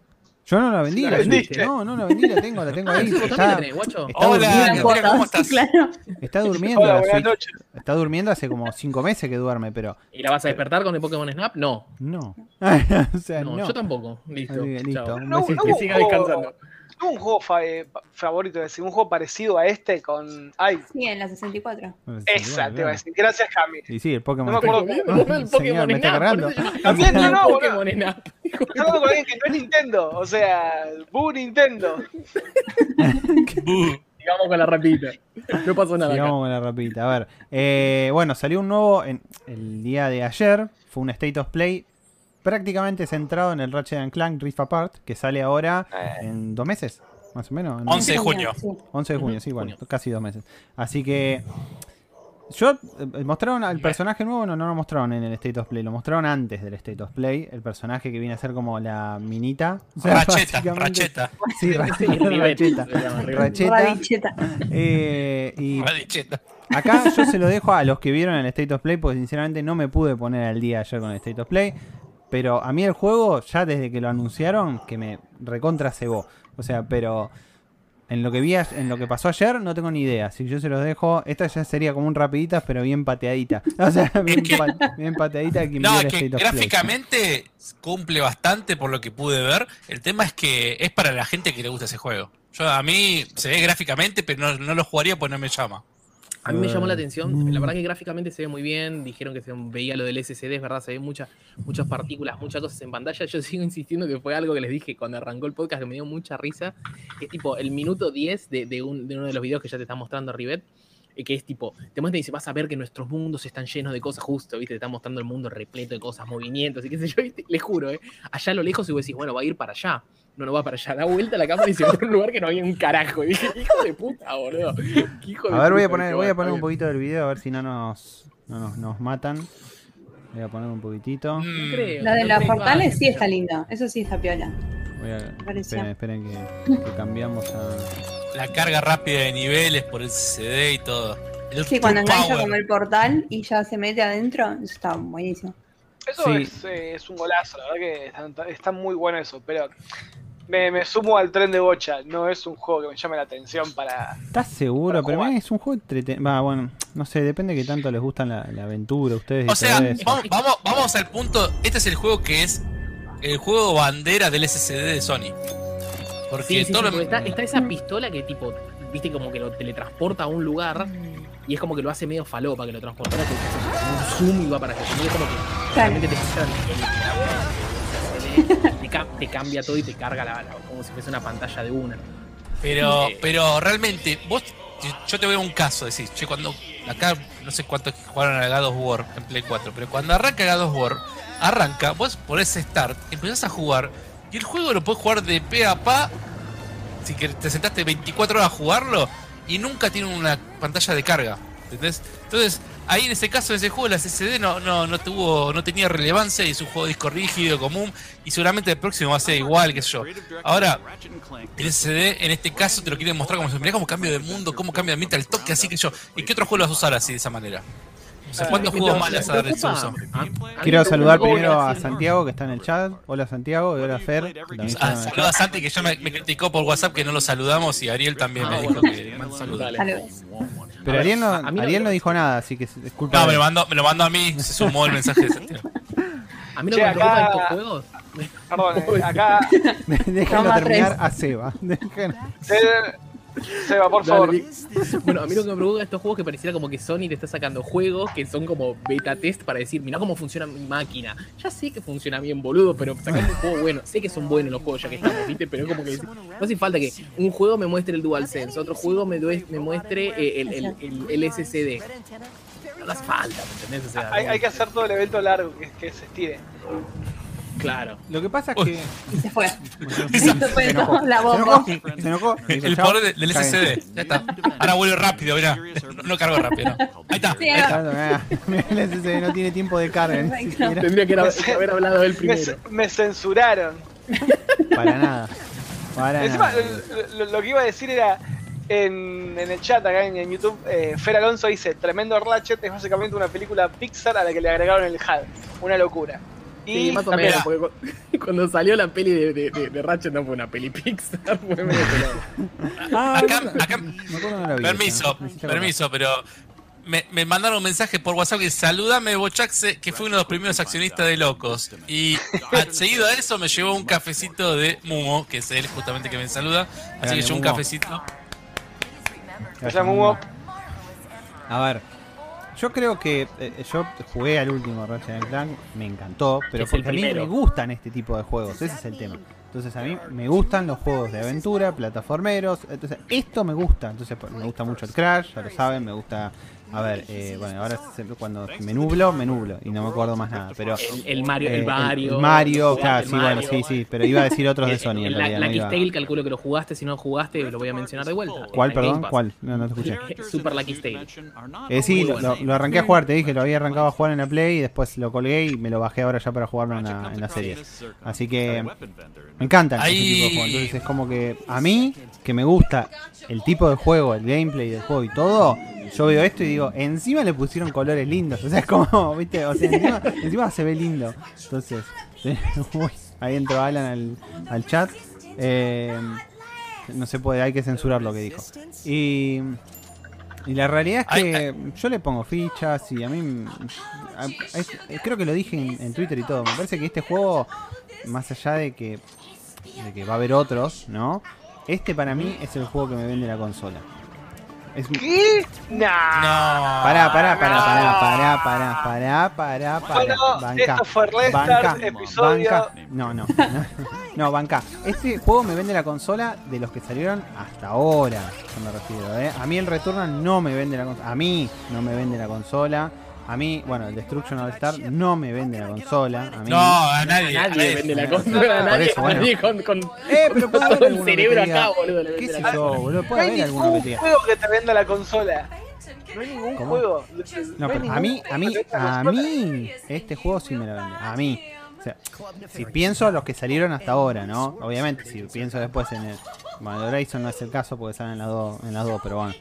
Yo no la vendí, La la. No, no la vendí, la tengo, la tengo Ah, ahí. también la Está, tenés, guacho. está Hola, durmiendo, ¿cómo estás? Claro. está durmiendo Hola, la Switch. noches. Está durmiendo hace como 5 meses que duerme, pero ¿Y la vas a despertar con el Pokémon Snap? No. no. o sea, No, no. yo tampoco. Listo. Que listo. Chao. No, no Que siga descansando. Un juego fa- eh, favorito, es decir, un juego parecido a este con. Ay, Sí, en la 64. esa te iba a decir. Gracias, Cami. Y sí, el Pokémon. No me acuerdo comiendo el Señor, Pokémon me está cargando. También, no, no. Pokémon Snap. Estoy hablando con alguien que no es Nintendo. O sea, Bu Nintendo. Uh, Sigamos con la rapita. No pasó nada acá. Sigamos con la rapidita. A ver. eh, bueno, salió un nuevo en el día de ayer. Fue un State of Play prácticamente centrado en el Ratchet and Clank Rift Apart, que sale ahora Eh. en dos meses, más o menos. en 11 de junio. Sí. 11 de junio, sí, bueno, junio. casi dos meses. Así que. Yo, eh, mostraron al personaje nuevo, no, no lo mostraron en el State of Play, lo mostraron antes del State of Play. El personaje que viene a ser como la minita. O sea, Racheta, Racheta. Sí, Racheta. Racheta. Racheta. Radicheta. Eh, y Racheta. Acá yo se lo dejo a los que vieron el State of Play, porque sinceramente no me pude poner al día ayer con el State of Play. Pero a mí el juego, ya desde que lo anunciaron, que me recontra cebó. O sea, pero en lo que vi, en lo que pasó ayer, no tengo ni idea. Que yo se los dejo. Esta ya sería como un rapiditas, pero bien pateadita. O sea, bien, que- pa- bien pateadita No, es que Play. gráficamente cumple bastante por lo que pude ver. El tema es que es para la gente que le gusta ese juego. Yo a mí se ve gráficamente, pero no, no lo jugaría porque no me llama. A mí me llamó la atención, la verdad que gráficamente se ve muy bien, dijeron que se veía lo del SSD, es verdad, se ven muchas, muchas partículas, muchas cosas en pantalla, yo sigo insistiendo que fue algo que les dije cuando arrancó el podcast que me dio mucha risa, que es tipo el minuto 10 de, de un- de uno de los videos que ya te está mostrando Rivet, eh, que es tipo, te muestra y dice, vas a ver que nuestros mundos están llenos de cosas justo, viste, te está mostrando el mundo repleto de cosas, movimientos y qué sé yo, ¿viste? les juro, eh, allá a lo lejos y vos decís, bueno, va a ir para allá. No, no va para allá. Da vuelta la cámara y se ve en un lugar que no había un carajo. Y dije, hijo de puta, boludo. Qué hijo de A ver, voy a poner, voy a poner un poquito del video a ver si no nos, no nos, nos matan. Voy a poner un poquitito. Mm, No creo, La de no las creo. portales sí está linda. Eso sí está piola. Voy a, esperen, esperen que, que cambiamos a. La carga rápida de niveles por el CD y todo. El Sí, cuando engancha como el portal y ya se mete adentro, eso está buenísimo. Eso Sí. es, eh, es un golazo, la verdad que está, está muy bueno eso, pero me, me sumo al tren de bocha, no es un juego que me llame la atención para... ¿Estás seguro? Para Pero es un juego entretenido. Va, bueno, no sé, depende de que tanto les gustan la, la aventura a ustedes. O sea, vamos, vamos, vamos al punto. Este es el juego que es el juego bandera del SSD de Sony. Porque Sí, sí, sí, todo lo- porque está, está esa pistola que tipo, viste, como que lo teletransporta a un lugar y es como que lo hace medio falopa que lo transportara, que un zoom y va para allá. Y es como que Claro. realmente te te, ca- te cambia todo y te carga la, la- como si fuese una pantalla de una. Pero, pero realmente, vos, yo te veo un caso, decís, che, cuando acá no sé cuántos jugaron a God of War en Play 4, pero cuando arranca God of War, arranca, vos ponés Start, empezás a jugar, y el juego lo podés jugar de pe a pa, si que te sentaste 24 horas a jugarlo, y nunca tiene una pantalla de carga, ¿entendés? Entonces, ahí en ese caso, en ese juego, la SSD no, no, no tuvo, no tenía relevancia, y es un juego de disco rígido, común, y seguramente el próximo va a ser igual, qué sé yo. Ahora, el SSD en este caso te lo quieren mostrar como mirá cómo cambio de mundo, cómo cambia de ambiente al toque, así que yo. ¿Y qué otro juego lo vas a usar así de esa manera? O sea, ¿cuántos Me- juegos más le vas a dar me ese preocupa- uso? a- a mí Quiero saludar primero a que- Santiago que está en el chat. Hola Santiago y hola Fer. que Ah, saluda a Santi que yo me, me criticó por WhatsApp que no lo saludamos y Ariel también Ah, me dijo bueno. que saludos. Pero Ariel no, A- a mí no- Ariel no dijo nada, así que es culpa No, me lo, mandó, me lo mandó a mí, se sumó el mensaje de Santiago. A mí lo Che, que me acá- estos juegos. Perdón, eh, acá... Déjenlo terminar tres. a Seba. Dejen- eh, Seba, por favor. Bueno, a mí lo que me preocupa estos juegos es que pareciera como que Sony te está sacando juegos que son como beta test para decir, mirá cómo funciona mi máquina. Ya sé que funciona bien, boludo, pero sacame un juego bueno. Sé que son buenos los juegos ya que estamos, ¿viste? Pero es como que no hace falta que un juego me muestre el DualSense, otro juego me, me muestre eh, el, el, el, el SSD. No hace falta, ¿me entendés? O sea, Hay, hay que hacer todo el evento largo, que, que se estire. Claro. Lo que pasa es Uy. que. Y se fue. Se Se fue enojó. la Se bomba. enojó. Se enojó. El de- del. SSD, ya está. Ahora vuelve rápido, mirá. No, no cargo rápido, no. Ahí está, Sí, ahí está. Claro, mirá, El SSD no tiene tiempo de carga. Tendría que haber hablado él Me, primero. me censuraron. Para nada. Para Encima, nada. lo, que iba a decir era en, en el chat acá en, en YouTube, eh, Fer Alonso dice, Tremendo Ratchet es básicamente una película Pixar a la que le agregaron el HUD. Una locura. Y Sí, más o menos, porque cu- cuando salió la peli de, de, de- de Ratchet no fue una peli Pixar, fue medio pelado. Ah, Acá, acá, me acuerdo no Permiso, permiso, pero me, me mandaron un mensaje por WhatsApp que saludame Bochaxe, que fue uno de los primeros accionistas de Locos. Y seguido a eso me llevó un cafecito de Mumo, que es él justamente que me saluda. Así que yo un cafecito. Gracias, Mumo. A ver, yo creo que eh, yo jugué al último Ratchet Clank, me encantó, pero porque a mí me gustan este tipo de juegos, ese es el tema. Entonces a mí me gustan los juegos de aventura, plataformeros, entonces esto me gusta, entonces me gusta mucho el Crash, ya lo saben, me gusta, a ver, eh, bueno, ahora cuando me nublo, me nublo y no me acuerdo más nada, pero... El, el Mario, eh, el Mario. el Mario, claro, sí, bueno, sí, sí, pero iba a decir otros de El- Sony en el- realidad. La, no Tale, calculo que lo jugaste. Si no lo jugaste, lo voy a mencionar de vuelta. ¿Cuál, en perdón? ¿Cuál? No, no te escuché. Super Lucky Tale. Eh, sí, lo, lo- lo arranqué a jugar, te dije, lo había arrancado a jugar en la Play y después lo colgué y me lo bajé ahora ya para jugarlo en la, en la serie. Así que me encantan ese tipo de juegos. Entonces es como que a mí, que me gusta el tipo de juego, el gameplay del juego y todo, yo veo esto y digo, encima le pusieron colores lindos. O sea, es como, viste, o sea, encima, encima se ve lindo. Entonces, uy, ahí entró Alan al, al chat. Eh, no se puede, hay que censurar lo que dijo. Y, y la realidad es que yo le pongo fichas y a mí. a- a- creo que lo dije en, en Twitter y todo. Me parece que este juego, más allá de que, de que va a haber otros, ¿no? Este para mí es el juego que me vende la consola. ¿Qué? No. Pará, pará, pará, no. pará, pará, pará, pará, pará, pará. No, no, no. No, banca. Este juego me vende la consola de los que salieron hasta ahora, ¿eh? A mí el Returnal no me vende la consola. A mí no me vende la consola. A mí, bueno, el Destruction All Star no me vende la consola. A mí, No, a nadie. A a nadie vende la consola, a nadie, eso, bueno. a nadie con, con, Eh, pero puede haber con que cerebro acá, boludo. ¿Qué sé yo, boludo? No Puede hay haber alguno que ningún te diga. juego que te venda la consola. No hay ningún ¿Cómo? juego. No, pero a mí, a mí, a mí, este juego sí me lo vende. A mí. O sea, si pienso los que salieron hasta ahora, ¿no? Obviamente, si pienso después en el. Bueno, el Horizon no es el caso porque salen las dos, en las dos, pero bueno.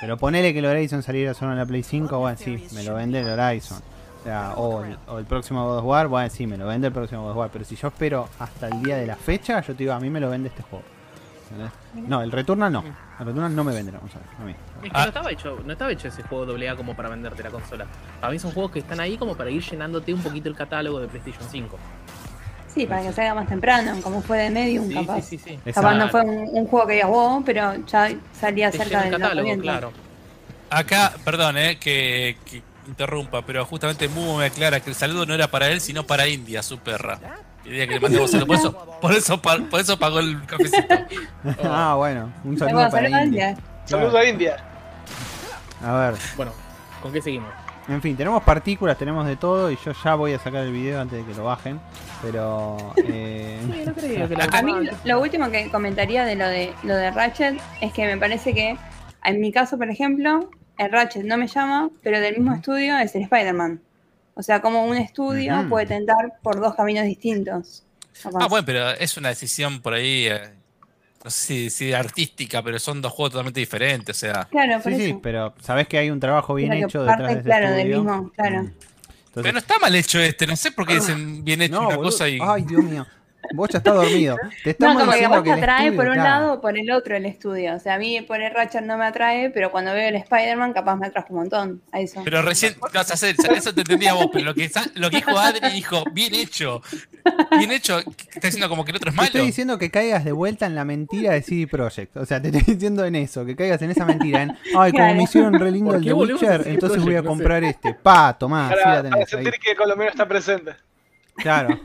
Pero ponele que el Horizon saliera solo en la Play 5, bueno, sí, me lo vende el Horizon. O sea, o el, o el próximo God of War, bueno, sí, me lo vende el próximo God of War. Pero si yo espero hasta el día de la fecha, yo te digo, a mí me lo vende este juego. No, el Returnal no. El Returnal no me vende la consola. A mí. Es que Ah. no estaba hecho, no estaba hecho ese juego AA como para venderte la consola. Para mí son juegos que están ahí como para ir llenándote un poquito el catálogo de PlayStation 5. Sí, para que salga más temprano, como fue de Medium, Sí, capaz. sí, sí, sí. Capaz no fue un, un juego que digas wow, pero ya salía Te cerca del catálogo, claro. Acá, perdón, eh, que, que interrumpa, pero justamente Mumo me aclara que el saludo no era para él, sino para India, su perra. Quería que le mandemos saludo. Por eso, por eso, por eso pagó el cafecito. Ah, bueno, un saludo bueno, para India. India. Saludos a India. A ver, Bueno, ¿con qué seguimos? En fin, tenemos partículas, tenemos de todo y yo ya voy a sacar el video antes de que lo bajen. Pero, eh, Sí, no creo que la A mí lo- lo último que comentaría de lo de lo de Ratchet es que me parece que en mi caso, por ejemplo, el Ratchet no me llama, pero del mismo estudio es el Spider-Man. O sea, como un estudio puede tentar por dos caminos distintos. capaz. Ah, bueno, pero es una decisión por ahí, eh, no sé si, si artística, pero son dos juegos totalmente diferentes. O sea, Claro, sí, pero sabes que hay un trabajo bien hecho parte, detrás de ese claro, del estudio. mismo, claro. Mm. pero no está mal hecho este, no sé por qué dicen bien hecho no, una boludo. cosa y. Ay, Dios mío. Vos ya estás dormido. Te No, estamos como que diciendo vos te que el atrae estudio, por un claro. lado o por el otro el estudio. O sea, a mí por el Ratchet no me atrae, pero cuando veo el Spider-Man capaz me atrae un montón a eso. Pero recién, no, eso te entendía vos, pero lo que, lo que dijo Adri dijo, bien hecho. Bien hecho, está diciendo como que el otro es Te malo. estoy diciendo que caigas de vuelta en la mentira de CD Projekt. O sea, te estoy diciendo en eso, que caigas en esa mentira. En, Ay, como me hicieron re lindo ¿Por el The Witcher, entonces voy a? No sé. comprar este. Pa, tomá, sí Para, la para tenés. ahí. sentir que Colombiano está presente. Claro.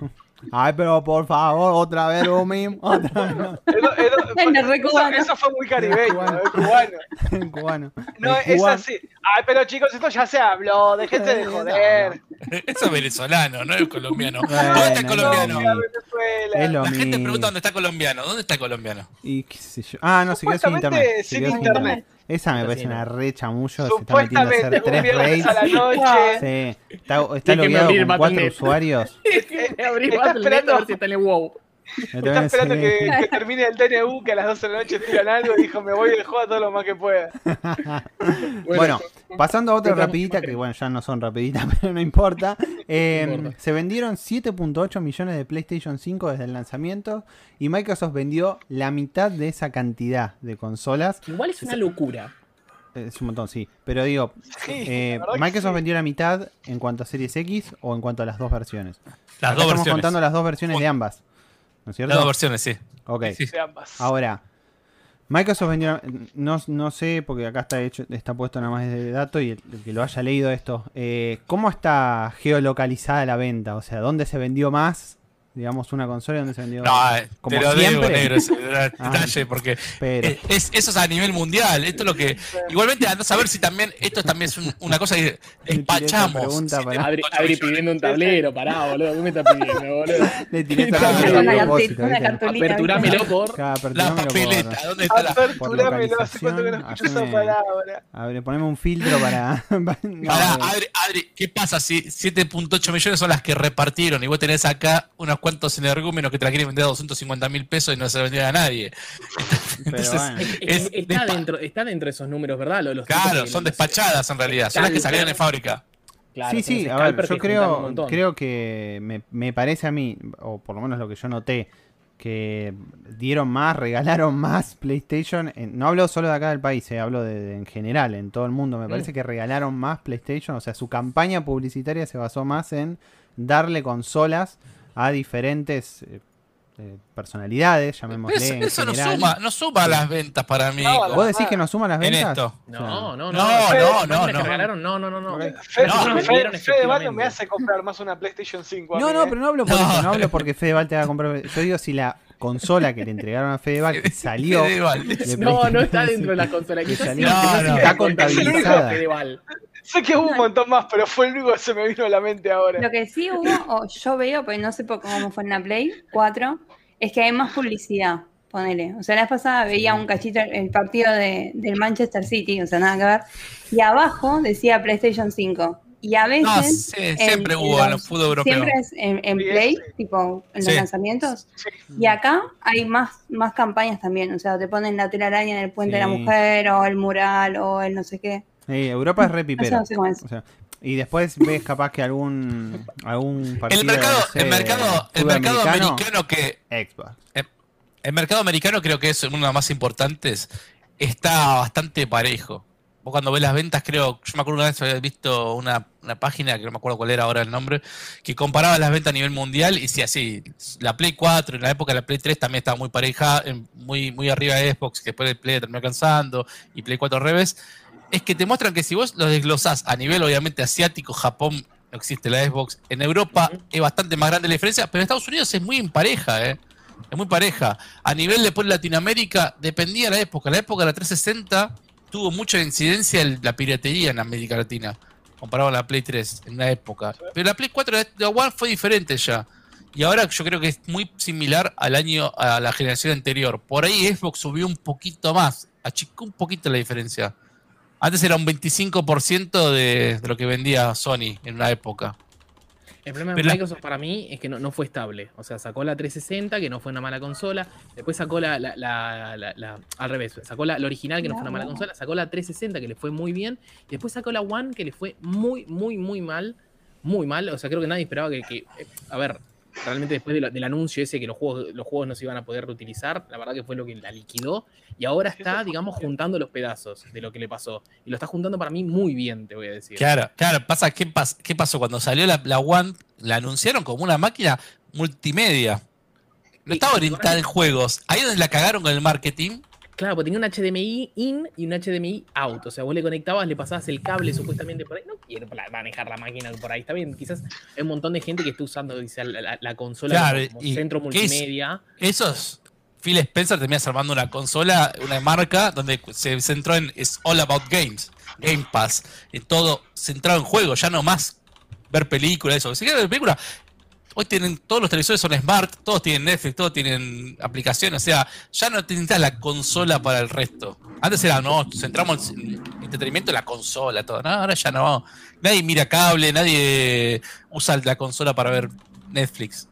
Ay, pero por favor, otra vez lo mismo. Otra vez. Eso, fue muy caribeño, Cubano. eh, cubano. En cubano. No, es cubano. así. Ay, pero chicos, esto ya se habló, déjense de joder. Eso es venezolano, no es colombiano. Bueno, ¿Dónde está no, colombiano? Es lo La gente pregunta dónde está colombiano. ¿Dónde está colombiano? Y qué sé yo. Ah, no, se quedó sin internet. Sin internet. Esa me parece una re chamullo. Se está metiendo a hacer tres raids. a la noche. Sí, está, está logueado con cuatro usuarios. Está Battle.net a esperando- ver si está en el WoW. Está esperando que, que termine el TNU, que a las 12 de la noche tiran algo y dijo, me voy del juego todo lo más que pueda. Bueno, pasando a otra rapidita, que bueno, ya no son rapiditas, pero no importa. Eh, No importa. Se vendieron 7.8 millones de PlayStation 5 desde el lanzamiento y Microsoft vendió la mitad de esa cantidad de consolas. Igual es una locura. Es un montón, sí. Pero digo, Sí, eh, Microsoft sí. vendió la mitad en cuanto a Series X o en cuanto a las dos versiones. Las Acá dos estamos versiones. contando las dos versiones de ambas. ¿No es cierto? Las dos versiones, sí. Ok. Sí. Ahora, Microsoft vendió, no, no sé, porque acá está hecho, está puesto nada más de dato y el, el que lo haya leído esto, eh, ¿cómo está geolocalizada la venta? O sea, ¿dónde se vendió más? Digamos, una consola y dónde se vendió No, eh, como te lo debo, siempre. negro, ese Ah. detalle, porque Pero, eh, es, eso es a nivel mundial. Esto es lo que. Igualmente, anda a saber si también. Esto también es un- una cosa que despachamos. pregunta para- Abri, 7.8 Abri millones. pidiendo un tablero, pará, boludo. ¿Qué me estás pidiendo, boludo? le tiré cartulina. Aperturámelo por. La papeleta, ¿dónde está la.? Aperturámelo, hace cuánto que no escucho esa palabra. A ver, poneme un filtro para... Pará, Adri, Adri, ¿qué pasa si 7.8 millones son las que repartieron y vos tenés acá unos cuantos energúmenos que te la quieren vender a 250 mil pesos y no se la vendieron a nadie? pero Entonces, bueno. Es- Es está, dentro, está dentro de esos números, ¿verdad? Los Claro, son despachadas en realidad, son las que salieron de fábrica. Claro, sí, sí, a ver, yo creo, creo que me, me parece a mí, o por lo menos lo que yo noté, que dieron más, regalaron más PlayStation. en- no hablo solo de acá del país, eh, hablo de, de en general, en todo el mundo. Me Mm. parece que regalaron más PlayStation, o sea, su campaña publicitaria se basó más en darle consolas a diferentes eh, eh, personalidades, Pero llamémosle. eso, en eso no suma, no suma las ventas para mí. No, ¿Vos decís que no suman las En ventas? esto. O sea, No, no, no. No, no, no, no. regalaron, no, no, no, no. Fede, Fede- Fede me hace comprar más una PlayStation 5. a No, mí, no, eh. pero no hablo por No. eso, no hablo porque Fedeval te va a comprar. Yo digo si la consola que le entregaron a Fedeval que salió. Fedeval. de No, no está dentro de la consola. Que salió- No, no. Está contabilizada. Sé que hubo un montón más, pero fue el único que se me vino a la mente ahora. Lo que sí hubo, o yo veo, porque no sé por cómo fue en la Play 4, es que hay más publicidad, ponele. O sea, la vez pasada veía un cachito el- el partido de, del Manchester City, o sea, nada que ver. Y abajo decía PlayStation 5. Y a veces. No, sí, siempre en hubo en los- fútbol europeo. Siempre es en, en Sí, Play, sí. tipo en los Sí. lanzamientos. Sí. Y acá hay más, más campañas también. O sea, te ponen la telaraña en el puente de la Sí. mujer, o el mural, o el no sé qué. Eh, Europa es re pipera. no sé cómo es. O sea, y después ves capaz que algún algún partido El mercado, no sé, el mercado, el mercado americano, americano que Xbox. el mercado americano creo que es uno de los más importantes. Está bastante parejo. Vos cuando ves las ventas, creo, yo me acuerdo una vez había visto una, una página, que no me acuerdo cuál era ahora el nombre, que comparaba las ventas a nivel mundial y sí, así, la Play 4 en la época de la Play 3 también estaba muy pareja, muy, muy arriba de Xbox, que después de Play terminó alcanzando, y Play 4 al revés. Es que te muestran que si vos lo desglosás a nivel obviamente asiático, Japón, no existe la Xbox, en Europa es bastante más grande la diferencia, pero en Estados Unidos es muy impareja, ¿eh? Es muy pareja. A nivel después de Latinoamérica, dependía la época. La época de la 360 tuvo mucha incidencia en la piratería en América Latina, comparado a la Play 3 en una época. Pero la Play 4 de la One fue diferente ya. Y ahora yo creo que es muy similar al año, a la generación anterior. Por ahí Xbox subió un poquito más, achicó un poquito la diferencia. Antes era un 25% de, de lo que vendía Sony en una época. El problema de la- Microsoft para mí es que no, no fue estable. O sea, sacó la 360, que no fue una mala consola. Después sacó la. la- la- la- la- al revés. Sacó la, la original, que no fue una mala consola. Sacó la 360, que le fue muy bien. Y después sacó la One, que le fue muy, muy, muy mal. Muy mal. O sea, creo que nadie esperaba que. que- eh, a ver, realmente después de lo- del anuncio ese que los juegos, los juegos no se iban a poder reutilizar, la verdad que fue lo que la liquidó. Y ahora está, digamos, juntando los pedazos de lo que le pasó. Y lo está juntando para mí muy bien, te voy a decir. Claro, claro, pasa, ¿qué, pas- qué pasó? Cuando salió la, la One, la anunciaron como una máquina multimedia. No estaba orientada en juegos. Ahí donde la cagaron con el marketing. Claro, porque tenía un HDMI in y un HDMI out. O sea, vos le conectabas, le pasabas el cable supuestamente por ahí. No quiero manejar la máquina por ahí. Está bien, quizás hay un montón de gente que está usando dice, la, la- la consola Claro, como, y centro ¿qué es? multimedia. Esos, Phil Spencer terminas armando una consola, una marca donde se centró en es all about games, Game Pass, en todo centrado en juegos, ya no más ver películas, eso. Si quieres ver películas, hoy tienen, todos los televisores son smart, todos tienen Netflix, todos tienen aplicaciones, o sea, ya no necesitas la consola para el resto. Antes era, no, centramos en entretenimiento en la consola, todo. No, ahora ya no. Nadie mira cable, nadie usa la consola para ver Netflix.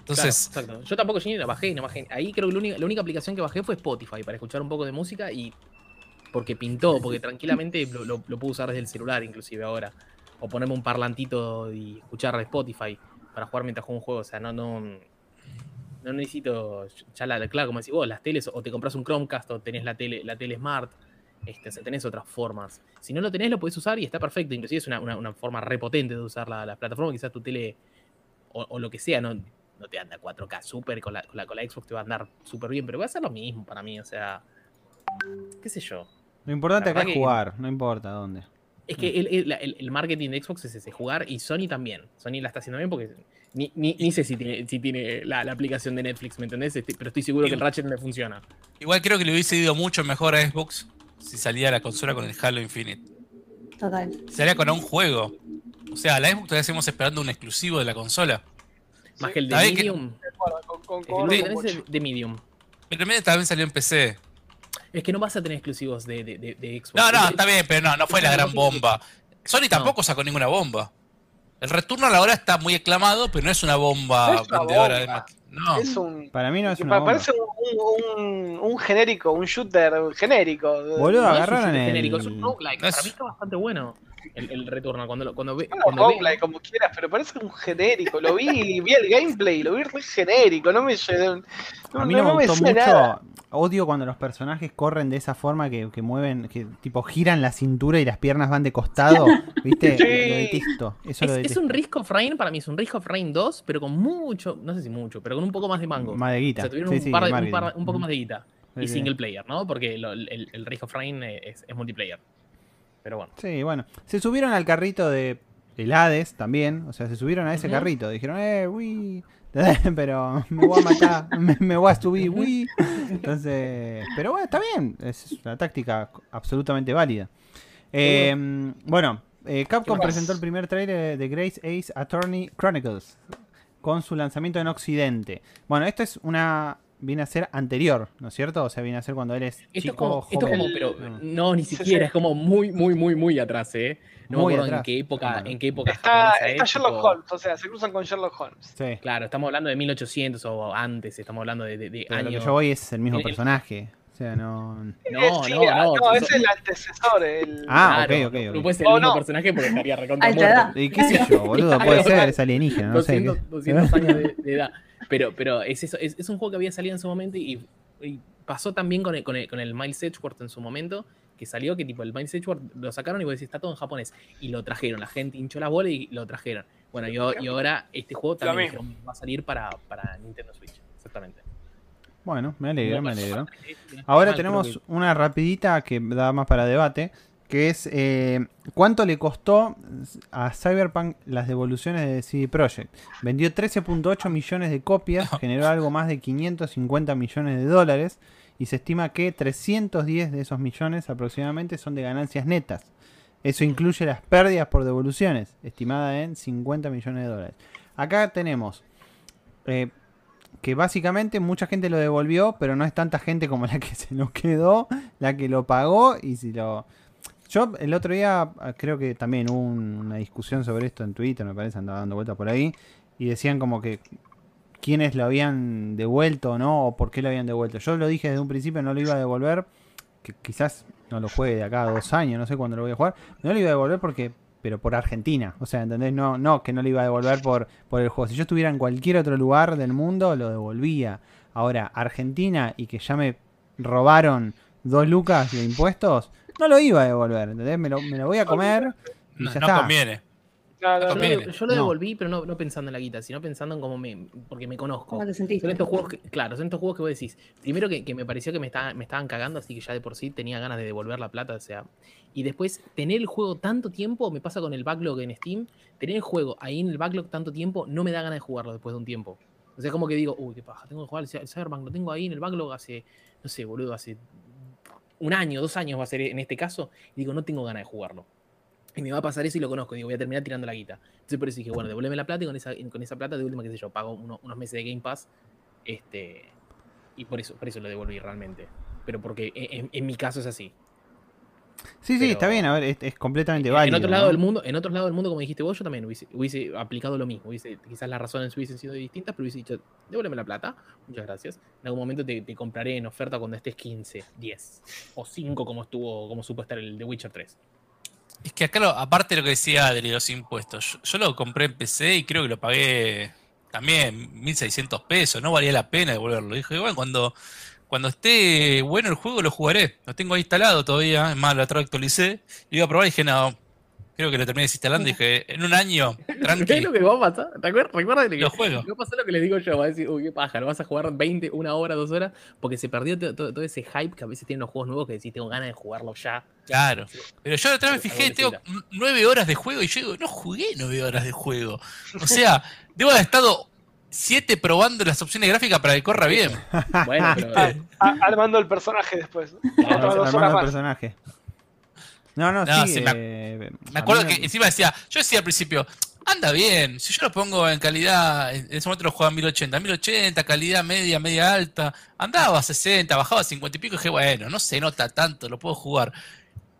Entonces, Claro, exacto. Yo tampoco ni la bajé, no bajé. Ahí creo que la única, la única aplicación que bajé fue Spotify para escuchar un poco de música y porque pintó, porque tranquilamente lo, lo, lo puedo usar desde el celular inclusive ahora. O ponerme un parlantito y escuchar Spotify para jugar mientras juego un juego. O sea, no, no, no necesito, ya la, claro, como decís vos, las teles, o te compras un Chromecast o tenés la tele, la tele Smart, este, o sea, tenés otras formas. Si no lo tenés, lo podés usar y está perfecto. Inclusive es una, una, una forma repotente de usar la, la plataforma. Quizás tu tele o, o lo que sea, no, no te anda 4K super, con la, con, la, con la Xbox te va a andar súper bien, pero va a ser lo mismo para mí, o sea, qué sé yo. Lo importante acá es que- jugar, no importa dónde. Es que el, el- el- el marketing de Xbox es ese, jugar y Sony también. Sony la está haciendo bien porque ni, ni, ni sé si tiene, si tiene la, la aplicación de Netflix, ¿me entendés? Este- pero estoy seguro que el Ratchet me funciona. Igual creo que le hubiese ido mucho mejor a Xbox si salía la consola con el Halo Infinite. Total. Salía con un juego. O sea, la Xbox todavía seguimos esperando un exclusivo de la consola. Más Sí, que el de. Medium. Bueno, con- con- El con- de Medium. Pero también salió en PC. Es que no vas a tener exclusivos de, de, de- de Xbox. No, no, Es- está bien, pero no, no fue la gran bomba. Sony tampoco sacó ninguna bomba. El retorno a la hora está muy aclamado, pero no es una bomba No es una vendedora de bomba. máquinas. No. Es un. Para mí no es una parece un, un- un genérico, un shooter genérico. Boludo, no es un agarraron shooter el... genérico, es un roguelike. No es- Para mí está bastante bueno. el, el Returnal. Cuando, lo- cuando ve. No, Cuando ve- como quieras, pero parece un genérico. Lo vi, vi el gameplay, lo vi re genérico. No me. No, A mí no, me gustó mucho. nada. Odio cuando los personajes corren de esa forma que, que mueven, que tipo giran la cintura y las piernas van de costado. ¿Viste? Sí. Lo detesto. Eso Es, lo es detesto. un Risk of Rain, para mí es un Risk of Rain 2, pero con mucho, no sé si mucho, pero con un poco más de mango. Más de O guita. sea, tuvieron Sí, un, sí, par de- un, marketing. par- un poco más de guita. Y single player, ¿no? Porque lo- el, el Risk of Rain es, multiplayer. Pero bueno. Sí, bueno. Se subieron al carrito de el Hades también. O sea, se subieron a ese carrito. Dijeron, eh, uy. Pero me voy a matar. Me, me voy a subir, uy. Entonces. Pero bueno, está bien. Es una táctica absolutamente válida. Eh, bueno, eh, Capcom presentó el primer trailer de Grace Ace Attorney Chronicles. Con su lanzamiento en Occidente. Bueno, esto es una. Viene a ser anterior, ¿no es cierto? O sea, viene a ser cuando eres Esto es chico, como, esto es joven. como, pero No. no, ni siquiera, sí. es como muy, muy, muy, muy atrás, ¿eh? No Muy me acuerdo atrás. en qué época, en qué época Está, está es, Sherlock tipo- Holmes, o sea, se cruzan con Sherlock Holmes. Sí. Claro, estamos hablando de 1800 o antes, estamos hablando de, de, de Pero lo años. que yo voy es el mismo el- el- personaje. O sea, no. No, Eh, no, sí, no. ah, no, es el antecesor. El... Ah, claro, ok, ok, ok. No puede ser Oh, el mismo no. personaje porque estaría recontra muerto. ¿Y qué sé yo, boludo? Puede ser, es alienígena, no sé. 200, qué. 200 años de, de edad. Pero, pero es eso, es, es un juego que había salido en su momento y, y pasó también con el, con, el, con el Miles Edgeworth en su momento, que salió que tipo el Miles Edgeworth lo sacaron y vos decís, está todo en japonés. Y lo trajeron, la gente hinchó la bola y lo trajeron. Bueno, y, y ahora este juego también dijeron, va a salir para, para Nintendo Switch. Exactamente. Bueno, me alegro, me alegro. Mal, Ahora tenemos una rapidita que da más para debate, que es eh, cuánto le costó a Cyberpunk las devoluciones de CD Projekt. Vendió 13.8 millones de copias, generó algo más de 550 millones de dólares y se estima que 310 de esos millones aproximadamente son de ganancias netas. Eso incluye las pérdidas por devoluciones, estimada en 50 millones de dólares. Acá tenemos eh, que básicamente mucha gente lo devolvió, pero no es tanta gente como la que se lo quedó, la que lo pagó y si lo... Yo el otro día ah, creo que también hubo un- una discusión sobre esto en Twitter, me parece, andaba dando vueltas por ahí, y decían como que quiénes lo habían devuelto no, o por qué lo habían devuelto. Yo lo dije desde un principio, no lo iba a devolver, que quizás no lo juegue de acá a dos años, no sé cuándo lo voy a jugar, no lo iba a devolver porque pero por Argentina. O sea, ¿entendés? No, no, que no lo iba a devolver por, por el juego. Si yo estuviera en cualquier otro lugar del mundo, lo devolvía. Ahora, Argentina y que ya me robaron dos lucas de impuestos, no lo iba a devolver, ¿entendés? Me lo, me lo voy a comer y No, ya no está. conviene. No, Yo lo, yo lo No. devolví, pero no, no pensando en la guita, sino pensando en cómo me. porque me conozco. ¿Cómo te Son sentiste? estos juegos que, claro, son estos juegos que vos decís. Primero que, que me pareció que me, estaba- me estaban cagando, así que ya de por sí tenía ganas de devolver la plata, o sea. Y después, tener el juego tanto tiempo, me pasa con el backlog en Steam, tener el juego ahí en el backlog tanto tiempo, no me da ganas de jugarlo después de un tiempo. O sea, como que digo, uy, qué paja, tengo que jugar el Cyberpunk, lo tengo ahí en el backlog hace, no sé, boludo, hace un año, dos años va a ser en este caso, y digo, no tengo ganas de jugarlo. Y me va a pasar eso y lo conozco, digo, voy a terminar tirando la guita. Entonces por eso dije, bueno, devuélveme la plata y con esa, con esa plata de última, qué sé yo, pago uno- unos meses de Game Pass. Este, y por eso, por eso lo devolví realmente. Pero porque en, en- en mi caso es así. Sí, sí, Pero- está bien, a ver, es, es completamente En- válido. en otro lado ¿no? del mundo, en otros lados del mundo, como dijiste vos, yo también hubiese, hubiese aplicado lo mismo. Hubiese, quizás las razones hubiesen sido distintas, pero hubiese dicho, devuélveme la plata, muchas gracias. En algún momento te, te compraré en oferta cuando estés 15, 10 o 5 como estuvo, como supo estar el The Witcher 3. Es que acá, lo- aparte de lo que decía de los impuestos, yo, yo lo compré en PC y creo que lo pagué también 1.600 pesos, no valía la pena devolverlo. Dije, bueno, cuando, cuando esté bueno el juego lo jugaré. Lo tengo ahí instalado todavía, es más, lo otra actualicé. Lo iba a probar y dije, no, creo que lo terminé desinstalando y dije, en un año, ¿Qué es lo que va a pasar? ¿Recuerda, que lo juego. va a pasar lo que les digo yo? Va a decir, uy, qué paja, lo vas a jugar 20, una hora, dos horas, porque se perdió todo, ese hype que a veces tienen los juegos nuevos que decís, tengo ganas de jugarlo ya. Claro. Pero yo otra vez me fijé, tengo nueve horas de juego y yo digo, no jugué nueve horas de juego. O sea, debo haber estado siete probando las opciones gráficas para que corra bien. Bueno, pero Ah, ah, armando el personaje después. Dos Armando el personaje. No, no, No, sí. sí, me ac- eh, Me acuerdo que encima decía, yo decía al principio, anda bien, si yo lo pongo en calidad, en ese momento lo jugaba en 1080, 1080, calidad media, media alta, andaba a 60, bajaba a 50 y pico, y dije, bueno, no se nota tanto, lo puedo jugar.